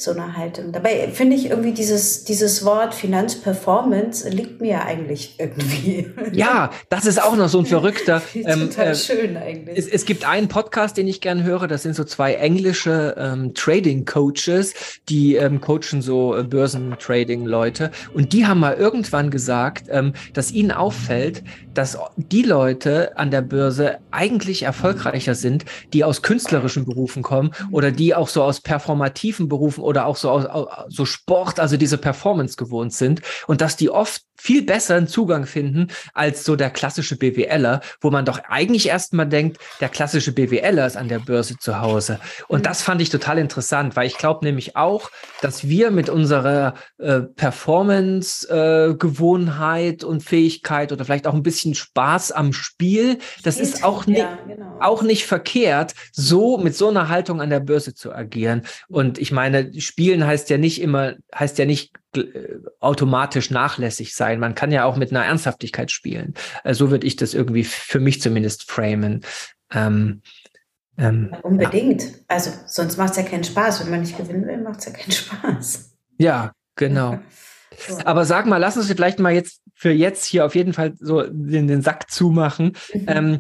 [SPEAKER 2] so eine Haltung. Dabei finde ich irgendwie dieses, dieses Wort Finanzperformance liegt mir eigentlich irgendwie.
[SPEAKER 1] Ja, das ist auch noch so ein verrückter.
[SPEAKER 2] ähm, total äh, schön eigentlich.
[SPEAKER 1] Es, es, gibt einen Podcast, den ich gern höre. Das sind so zwei englische ähm, Trading Coaches, die ähm, coachen so äh, Börsentrading-Leute. Und die haben mal irgendwann gesagt, ähm, dass ihnen auffällt, dass die Leute an der Börse eigentlich erfolgreicher sind, die aus künstlerischen Berufen kommen oder die auch so aus performativen Berufen oder auch so, so Sport, also diese Performance gewohnt sind und dass die oft viel besser einen Zugang finden als so der klassische BWLer, wo man doch eigentlich erstmal denkt, der klassische BWLer ist an der Börse zu Hause. Und mhm. das fand ich total interessant, weil ich glaube nämlich auch, dass wir mit unserer äh, Performance-Gewohnheit äh, und Fähigkeit oder vielleicht auch ein bisschen Spaß am Spiel, das Spiel ist auch, ja, genau. auch nicht verkehrt, so mit so einer Haltung an der Börse zu agieren. Und ich meine, Spielen heißt ja nicht immer, heißt ja nicht äh, automatisch nachlässig sein. Man kann ja auch mit einer Ernsthaftigkeit spielen. Äh, so würde ich das irgendwie für mich zumindest framen. Ähm,
[SPEAKER 2] ähm, Unbedingt. Ja. Also sonst macht es ja keinen Spaß. Wenn man nicht gewinnen will, macht es ja keinen Spaß.
[SPEAKER 1] Ja, genau. So. Aber sag mal, lass uns vielleicht mal jetzt für jetzt hier auf jeden Fall so den, den Sack zumachen. Mhm. Ähm,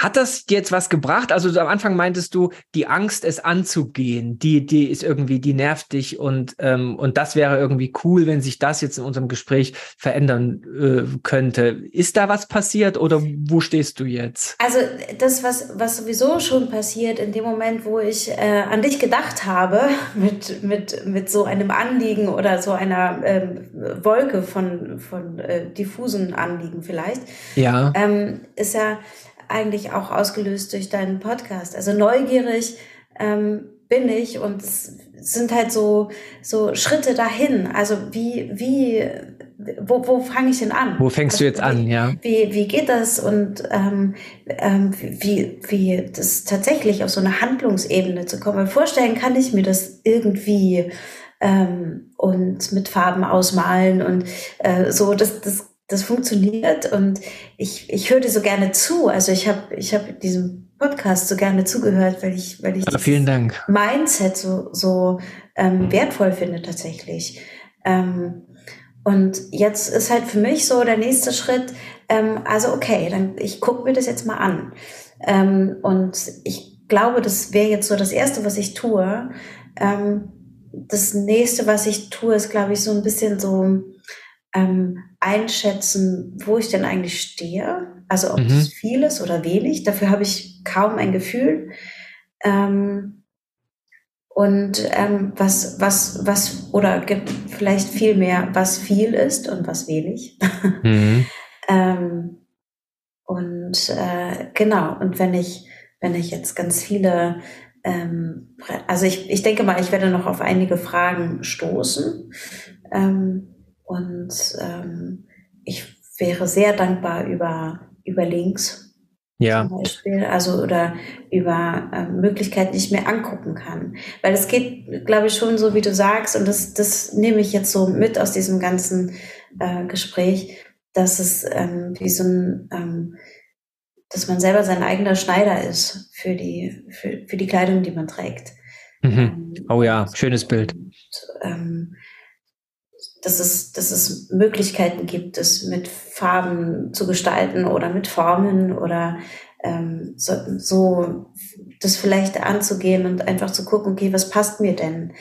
[SPEAKER 1] hat das jetzt was gebracht? Also am Anfang meintest du, die Angst, es anzugehen, die, die ist irgendwie, die nervt dich und, ähm, und das wäre irgendwie cool, wenn sich das jetzt in unserem Gespräch verändern äh, könnte. Ist da was passiert oder wo stehst du jetzt?
[SPEAKER 2] Also das, was, was sowieso schon passiert, in dem Moment, wo ich äh, an dich gedacht habe, mit, mit, mit so einem Anliegen oder so einer ähm, Wolke von, von äh, diffusen Anliegen vielleicht,
[SPEAKER 1] ja.
[SPEAKER 2] ähm, ist ja eigentlich auch ausgelöst durch deinen Podcast. Also neugierig ähm, bin ich und es sind halt so, so Schritte dahin. Also wie, wie, wo, wo fange ich denn an?
[SPEAKER 1] Wo fängst also, du jetzt an, ja?
[SPEAKER 2] Wie, wie geht das und ähm, ähm, wie, wie das tatsächlich auf so eine Handlungsebene zu kommen? Vorstellen kann ich mir das irgendwie ähm, und mit Farben ausmalen und äh, so, das, das das funktioniert und ich, ich höre dir so gerne zu. Also ich habe ich hab diesem Podcast so gerne zugehört, weil ich, weil ich
[SPEAKER 1] ja, vielen Dank.
[SPEAKER 2] Mindset so, so ähm, wertvoll finde tatsächlich. Ähm, und jetzt ist halt für mich so der nächste Schritt, ähm, also okay, dann ich gucke mir das jetzt mal an. Ähm, und ich glaube, das wäre jetzt so das Erste, was ich tue. Ähm, das nächste, was ich tue, ist, glaube ich, so ein bisschen so ähm, einschätzen, wo ich denn eigentlich stehe. Also ob mhm. es viel ist oder wenig. Dafür habe ich kaum ein Gefühl. Ähm, und ähm, was, was, was, oder gibt vielleicht viel mehr, was viel ist und was wenig. Mhm. ähm, und äh, genau, und wenn ich, wenn ich jetzt ganz viele, ähm, also ich, ich denke mal, ich werde noch auf einige Fragen stoßen. Ähm, und ähm, ich wäre sehr dankbar über, über Links. Ja. Zum Beispiel, also oder über äh, Möglichkeiten, die ich mir angucken kann. Weil es geht, glaube ich, schon so, wie du sagst, und das, das nehme ich jetzt so mit aus diesem ganzen äh, Gespräch, dass es ähm, wie so ein, ähm, dass man selber sein eigener Schneider ist für die, für, für die Kleidung, die man trägt.
[SPEAKER 1] Mhm. Ähm, oh ja, schönes Bild. Und,
[SPEAKER 2] ähm, dass es, dass es Möglichkeiten gibt, es mit Farben zu gestalten oder mit Formen oder ähm, so, so das vielleicht anzugehen und einfach zu gucken, okay, was passt mir denn?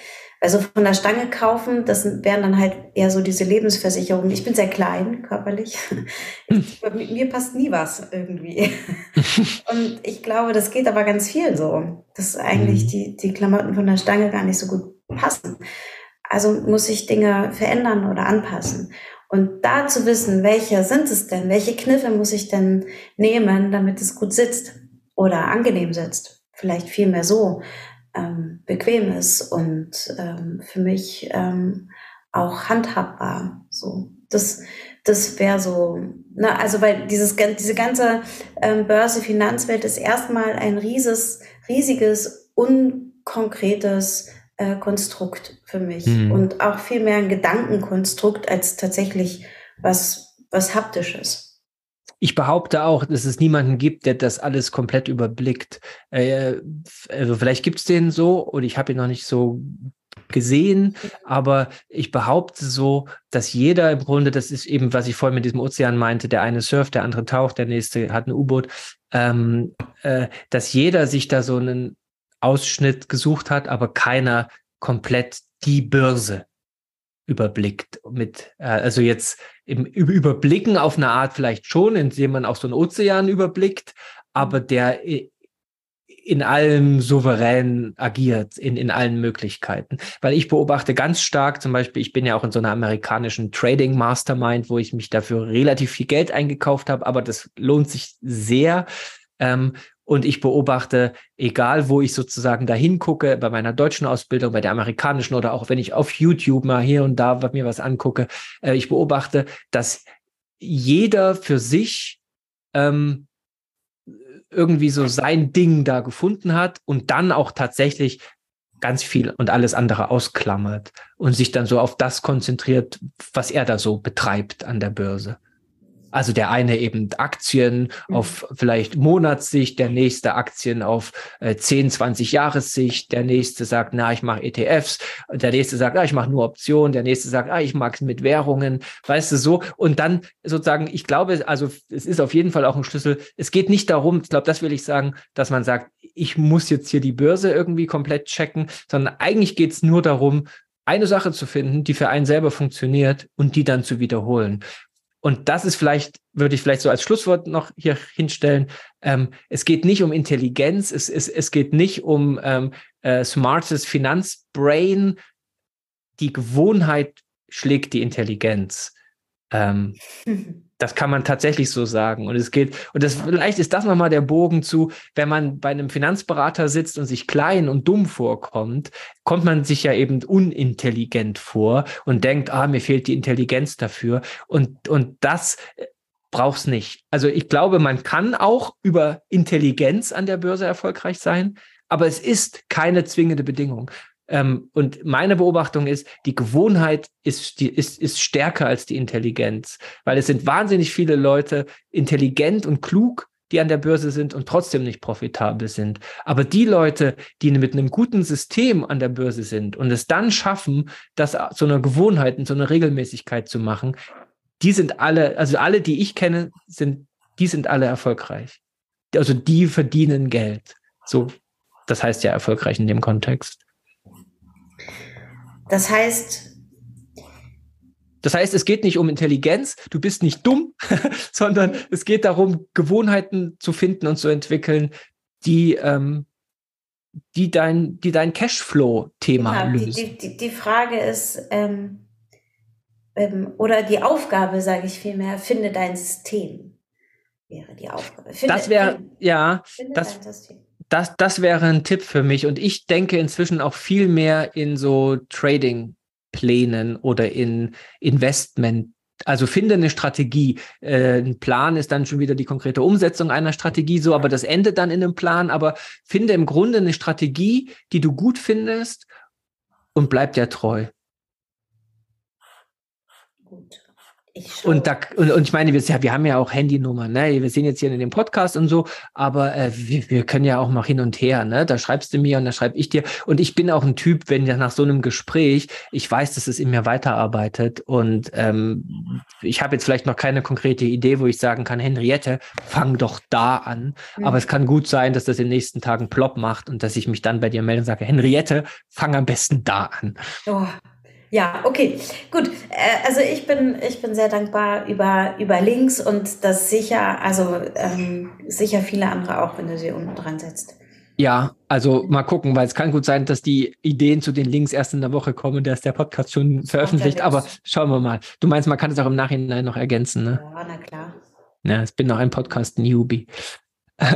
[SPEAKER 2] Also von der Stange kaufen, das wären dann halt eher so diese Lebensversicherungen. Ich bin sehr klein körperlich. Ich, mit mir passt nie was irgendwie. Und ich glaube, das geht aber ganz viel so, dass eigentlich mhm. die, die Klamotten von der Stange gar nicht so gut passen. Also muss ich Dinge verändern oder anpassen. Und da zu wissen, welche sind es denn, welche Kniffe muss ich denn nehmen, damit es gut sitzt oder angenehm sitzt. Vielleicht vielmehr so ähm, bequem ist und ähm, für mich ähm, auch handhabbar. So, das, das wäre so. Ne, also weil dieses diese ganze ähm, Börse Finanzwelt ist erstmal ein rieses, riesiges, unkonkretes äh, Konstrukt für mich mhm. und auch viel mehr ein Gedankenkonstrukt als tatsächlich was, was haptisches.
[SPEAKER 1] Ich behaupte auch, dass es niemanden gibt, der das alles komplett überblickt. Äh, also vielleicht gibt es den so und ich habe ihn noch nicht so gesehen, aber ich behaupte so, dass jeder im Grunde, das ist eben, was ich vorhin mit diesem Ozean meinte, der eine surft, der andere taucht, der nächste hat ein U-Boot, ähm, äh, dass jeder sich da so einen Ausschnitt gesucht hat, aber keiner komplett die Börse überblickt mit, äh, also jetzt im Überblicken auf eine Art vielleicht schon, indem man auch so einen Ozean überblickt, aber der in allem souverän agiert, in, in allen Möglichkeiten. Weil ich beobachte ganz stark, zum Beispiel, ich bin ja auch in so einer amerikanischen Trading Mastermind, wo ich mich dafür relativ viel Geld eingekauft habe, aber das lohnt sich sehr. Ähm, und ich beobachte, egal wo ich sozusagen da hingucke, bei meiner deutschen Ausbildung, bei der amerikanischen oder auch wenn ich auf YouTube mal hier und da mir was angucke, äh, ich beobachte, dass jeder für sich ähm, irgendwie so sein Ding da gefunden hat und dann auch tatsächlich ganz viel und alles andere ausklammert und sich dann so auf das konzentriert, was er da so betreibt an der Börse. Also der eine eben Aktien mhm. auf vielleicht Monatssicht, der nächste Aktien auf äh, 10, 20 Jahressicht, der nächste sagt, na, ich mache ETFs, der nächste sagt, ah, ich mache nur Optionen, der nächste sagt, ah, ich mag es mit Währungen, weißt du so. Und dann sozusagen, ich glaube, also es ist auf jeden Fall auch ein Schlüssel. Es geht nicht darum, ich glaube, das will ich sagen, dass man sagt, ich muss jetzt hier die Börse irgendwie komplett checken, sondern eigentlich geht es nur darum, eine Sache zu finden, die für einen selber funktioniert und die dann zu wiederholen. Und das ist vielleicht, würde ich vielleicht so als Schlusswort noch hier hinstellen. Ähm, es geht nicht um Intelligenz, es, es, es geht nicht um ähm, äh, smartes Finanzbrain. Die Gewohnheit schlägt die Intelligenz. Ähm, Das kann man tatsächlich so sagen. Und es geht, und das, vielleicht ist das nochmal der Bogen zu, wenn man bei einem Finanzberater sitzt und sich klein und dumm vorkommt, kommt man sich ja eben unintelligent vor und denkt, ah, mir fehlt die Intelligenz dafür. Und, und das äh, braucht's nicht. Also ich glaube, man kann auch über Intelligenz an der Börse erfolgreich sein, aber es ist keine zwingende Bedingung. Ähm, und meine Beobachtung ist, die Gewohnheit ist, die, ist, ist stärker als die Intelligenz, weil es sind wahnsinnig viele Leute intelligent und klug, die an der Börse sind und trotzdem nicht profitabel sind. Aber die Leute, die mit einem guten System an der Börse sind und es dann schaffen, das zu einer Gewohnheit und zu einer Regelmäßigkeit zu machen, die sind alle, also alle, die ich kenne, sind, die sind alle erfolgreich. Also die verdienen Geld. So, das heißt ja erfolgreich in dem Kontext.
[SPEAKER 2] Das heißt,
[SPEAKER 1] Das heißt, es geht nicht um Intelligenz, du bist nicht dumm, sondern es geht darum, Gewohnheiten zu finden und zu entwickeln, die, ähm, die dein, die dein Cashflow-Thema
[SPEAKER 2] genau,
[SPEAKER 1] lösen.
[SPEAKER 2] Die, die, die Frage ist, ähm, ähm, oder die Aufgabe, sage ich vielmehr, finde dein System. Wäre die Aufgabe.
[SPEAKER 1] Finde, das wäre, ja, das, das, das wäre ein Tipp für mich. Und ich denke inzwischen auch viel mehr in so Trading-Plänen oder in Investment also finde eine Strategie. Äh, ein Plan ist dann schon wieder die konkrete Umsetzung einer Strategie, so, aber das endet dann in einem Plan. Aber finde im Grunde eine Strategie, die du gut findest und bleib dir treu. Gut. Und, da, und, und ich meine, wir, wir haben ja auch Handynummern, ne? Wir sehen jetzt hier in dem Podcast und so, aber äh, wir, wir können ja auch mal hin und her, ne? Da schreibst du mir und da schreibe ich dir. Und ich bin auch ein Typ, wenn ja nach so einem Gespräch, ich weiß, dass es in mir weiterarbeitet. Und ähm, ich habe jetzt vielleicht noch keine konkrete Idee, wo ich sagen kann, Henriette, fang doch da an. Mhm. Aber es kann gut sein, dass das in den nächsten Tagen plopp macht und dass ich mich dann bei dir melde und sage, Henriette, fang am besten da an.
[SPEAKER 2] Oh, ja, okay, gut. Äh, also ich bin, ich bin sehr dankbar über, über Links und das sicher, also ähm, sicher viele andere auch, wenn du sie unten dran setzt.
[SPEAKER 1] Ja, also mal gucken, weil es kann gut sein, dass die Ideen zu den Links erst in der Woche kommen, da ist der Podcast schon veröffentlicht, aber schauen wir mal. Du meinst, man kann es auch im Nachhinein noch ergänzen, ne?
[SPEAKER 2] Ja, na klar.
[SPEAKER 1] Ja, ich bin noch ein Podcast-Newbie.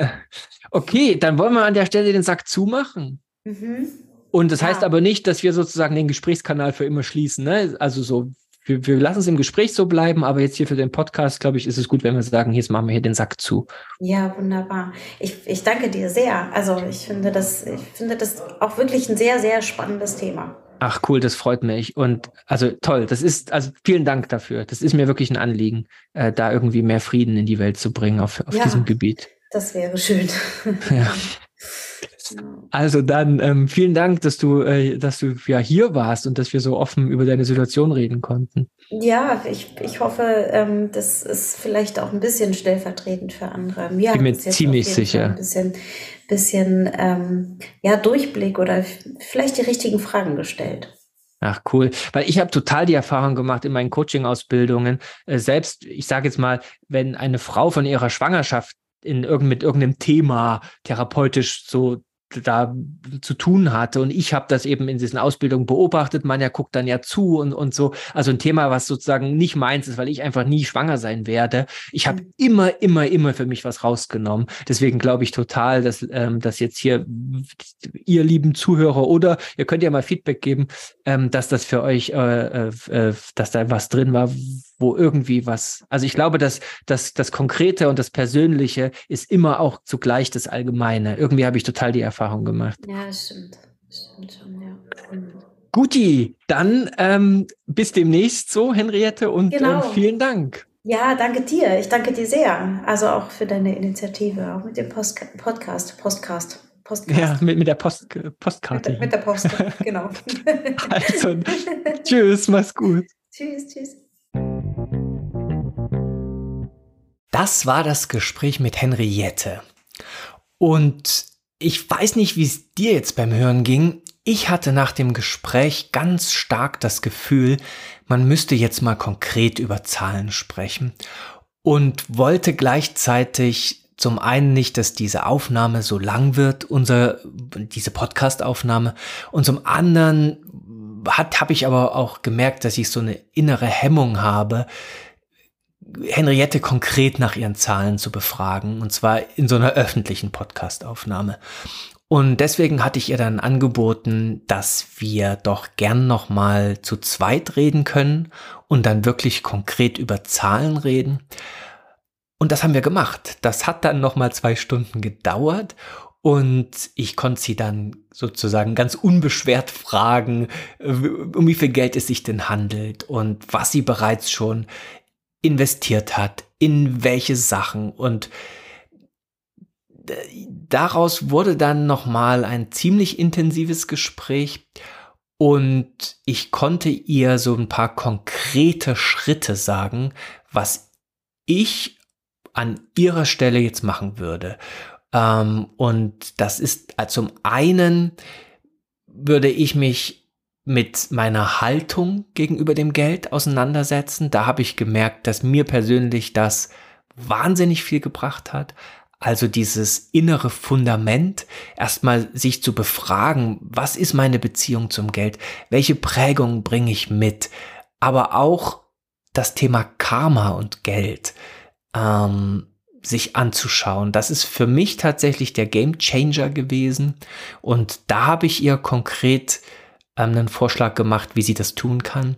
[SPEAKER 1] okay, dann wollen wir an der Stelle den Sack zumachen. Mhm. Und das ja. heißt aber nicht, dass wir sozusagen den Gesprächskanal für immer schließen. Ne? Also so, wir, wir lassen es im Gespräch so bleiben, aber jetzt hier für den Podcast, glaube ich, ist es gut, wenn wir sagen, jetzt machen wir hier den Sack zu.
[SPEAKER 2] Ja, wunderbar. Ich, ich danke dir sehr. Also ich finde das, ich finde das auch wirklich ein sehr, sehr spannendes Thema.
[SPEAKER 1] Ach cool, das freut mich. Und also toll, das ist, also vielen Dank dafür. Das ist mir wirklich ein Anliegen, äh, da irgendwie mehr Frieden in die Welt zu bringen auf, auf ja, diesem Gebiet.
[SPEAKER 2] Das wäre schön.
[SPEAKER 1] Ja. Also dann ähm, vielen Dank, dass du, äh, dass du ja hier warst und dass wir so offen über deine Situation reden konnten.
[SPEAKER 2] Ja, ich, ich hoffe, ähm, das ist vielleicht auch ein bisschen stellvertretend für andere.
[SPEAKER 1] Mir bin mir ziemlich sicher.
[SPEAKER 2] Ein bisschen, bisschen ähm, ja, Durchblick oder vielleicht die richtigen Fragen gestellt.
[SPEAKER 1] Ach cool, weil ich habe total die Erfahrung gemacht in meinen Coaching-Ausbildungen. Äh, selbst, ich sage jetzt mal, wenn eine Frau von ihrer Schwangerschaft in irgend, mit irgendeinem Thema therapeutisch so da zu tun hatte. Und ich habe das eben in diesen Ausbildungen beobachtet. Man ja guckt dann ja zu und, und so. Also ein Thema, was sozusagen nicht meins ist, weil ich einfach nie schwanger sein werde. Ich habe mhm. immer, immer, immer für mich was rausgenommen. Deswegen glaube ich total, dass, ähm, dass jetzt hier ihr lieben Zuhörer oder ihr könnt ja mal Feedback geben, ähm, dass das für euch, äh, äh, äh dass da was drin war, wo irgendwie was, also ich glaube, dass, dass das Konkrete und das Persönliche ist immer auch zugleich das Allgemeine. Irgendwie habe ich total die Erfahrung gemacht.
[SPEAKER 2] Ja, das stimmt. Das stimmt schon, ja.
[SPEAKER 1] Guti, dann ähm, bis demnächst so, Henriette, und genau. ähm, vielen Dank.
[SPEAKER 2] Ja, danke dir. Ich danke dir sehr. Also auch für deine Initiative, auch mit dem Post Podcast. Postcast.
[SPEAKER 1] Postcast. Ja, mit, mit der Post Postkarte.
[SPEAKER 2] Mit, mit der Post, genau.
[SPEAKER 1] also, tschüss, mach's gut.
[SPEAKER 2] Tschüss, tschüss.
[SPEAKER 1] Das war das Gespräch mit Henriette. Und ich weiß nicht, wie es dir jetzt beim Hören ging. Ich hatte nach dem Gespräch ganz stark das Gefühl, man müsste jetzt mal konkret über Zahlen sprechen und wollte gleichzeitig zum einen nicht, dass diese Aufnahme so lang wird, unser, diese Podcast-Aufnahme, und zum anderen habe ich aber auch gemerkt, dass ich so eine innere Hemmung habe, Henriette konkret nach ihren Zahlen zu befragen, und zwar in so einer öffentlichen Podcastaufnahme. Und deswegen hatte ich ihr dann angeboten, dass wir doch gern noch mal zu zweit reden können und dann wirklich konkret über Zahlen reden. Und das haben wir gemacht. Das hat dann noch mal zwei Stunden gedauert und ich konnte sie dann sozusagen ganz unbeschwert fragen, um wie viel Geld es sich denn handelt und was sie bereits schon investiert hat, in welche Sachen und daraus wurde dann nochmal ein ziemlich intensives Gespräch und ich konnte ihr so ein paar konkrete Schritte sagen, was ich an ihrer Stelle jetzt machen würde. Ähm, und das ist äh, zum einen würde ich mich mit meiner Haltung gegenüber dem Geld auseinandersetzen. Da habe ich gemerkt, dass mir persönlich das wahnsinnig viel gebracht hat. Also dieses innere Fundament, erstmal sich zu befragen, was ist meine Beziehung zum Geld? Welche Prägungen bringe ich mit? Aber auch das Thema Karma und Geld ähm, sich anzuschauen. Das ist für mich tatsächlich der Game Changer gewesen. Und da habe ich ihr konkret einen Vorschlag gemacht, wie sie das tun kann.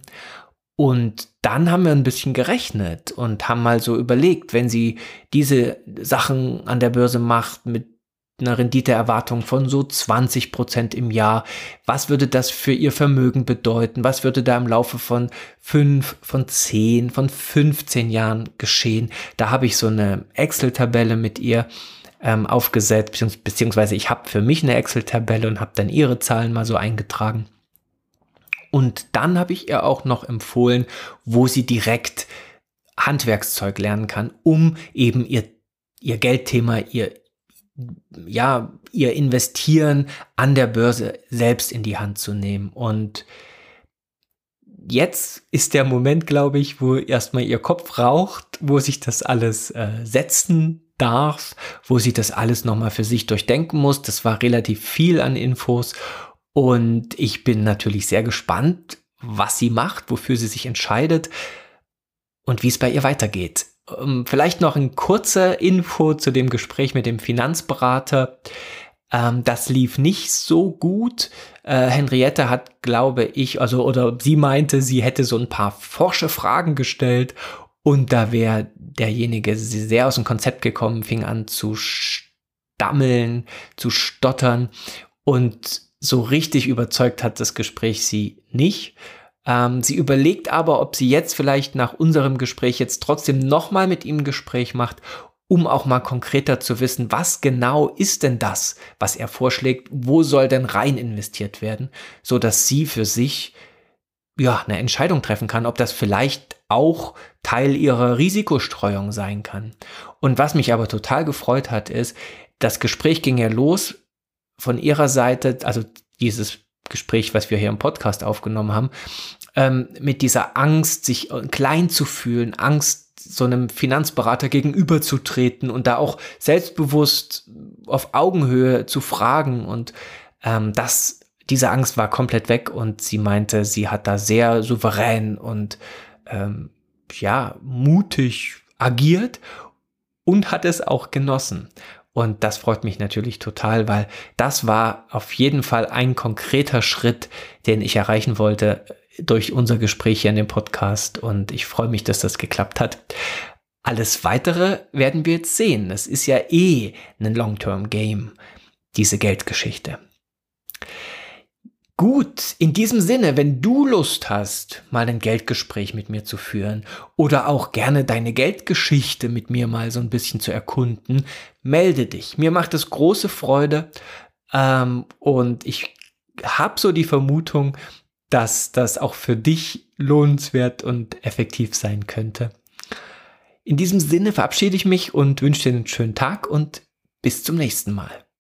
[SPEAKER 1] Und dann haben wir ein bisschen gerechnet und haben mal so überlegt, wenn sie diese Sachen an der Börse macht mit einer Renditeerwartung von so 20 Prozent im Jahr. Was würde das für ihr Vermögen bedeuten? Was würde da im Laufe von fünf, von zehn, von 15 Jahren geschehen? Da habe ich so eine Excel-Tabelle mit ihr ähm, aufgesetzt, beziehungsweise ich habe für mich eine Excel-Tabelle und habe dann ihre Zahlen mal so eingetragen. Und dann habe ich ihr auch noch empfohlen, wo sie direkt Handwerkszeug lernen kann, um eben ihr, ihr Geldthema, ihr, ja, ihr Investieren an der Börse selbst in die Hand zu nehmen. Und jetzt ist der Moment, glaube ich, wo erstmal ihr Kopf raucht, wo sich das alles äh, setzen darf, wo sie das alles nochmal für sich durchdenken muss. Das war relativ viel an Infos und ich bin natürlich sehr gespannt, was sie macht, wofür sie sich entscheidet und wie es bei ihr weitergeht. Ähm, vielleicht noch ein kurzer Info zu dem Gespräch mit dem Finanzberater. Ähm, das lief nicht so gut. Äh, Henriette hat, glaube ich, also oder sie meinte, sie hätte so ein paar forsche Fragen gestellt und da wäre derjenige sehr aus dem Konzept gekommen, fing an zu stammeln, zu stottern und so richtig überzeugt hat das Gespräch sie nicht. Ähm, sie überlegt aber, ob sie jetzt vielleicht nach unserem Gespräch jetzt trotzdem nochmal mit ihm ein Gespräch macht, um auch mal konkreter zu wissen, was genau ist denn das, was er vorschlägt, wo soll denn rein investiert werden, so dass sie für sich ja eine Entscheidung treffen kann, ob das vielleicht auch Teil ihrer Risikostreuung sein kann. Und was mich aber total gefreut hat, ist, das Gespräch ging ja los von ihrer Seite, also dieses Gespräch, was wir hier im Podcast aufgenommen haben, ähm, mit dieser Angst, sich klein zu fühlen, Angst, so einem Finanzberater gegenüberzutreten und da auch selbstbewusst auf Augenhöhe zu fragen. Und ähm, das, diese Angst war komplett weg und sie meinte, sie hat da sehr souverän und ähm, ja, mutig agiert und hat es auch genossen. Und das freut mich natürlich total, weil das war auf jeden Fall ein konkreter Schritt, den ich erreichen wollte durch unser Gespräch hier in dem Podcast. Und ich freue mich, dass das geklappt hat. Alles weitere werden wir jetzt sehen. Es ist ja eh ein Long-Term-Game, diese Geldgeschichte. Gut, in diesem Sinne, wenn du Lust hast, mal ein Geldgespräch mit mir zu führen oder auch gerne deine Geldgeschichte mit mir mal so ein bisschen zu erkunden, melde dich. Mir macht es große Freude ähm, und ich habe so die Vermutung, dass das auch für dich lohnenswert und effektiv sein könnte. In diesem Sinne verabschiede ich mich und wünsche dir einen schönen Tag und bis zum nächsten Mal.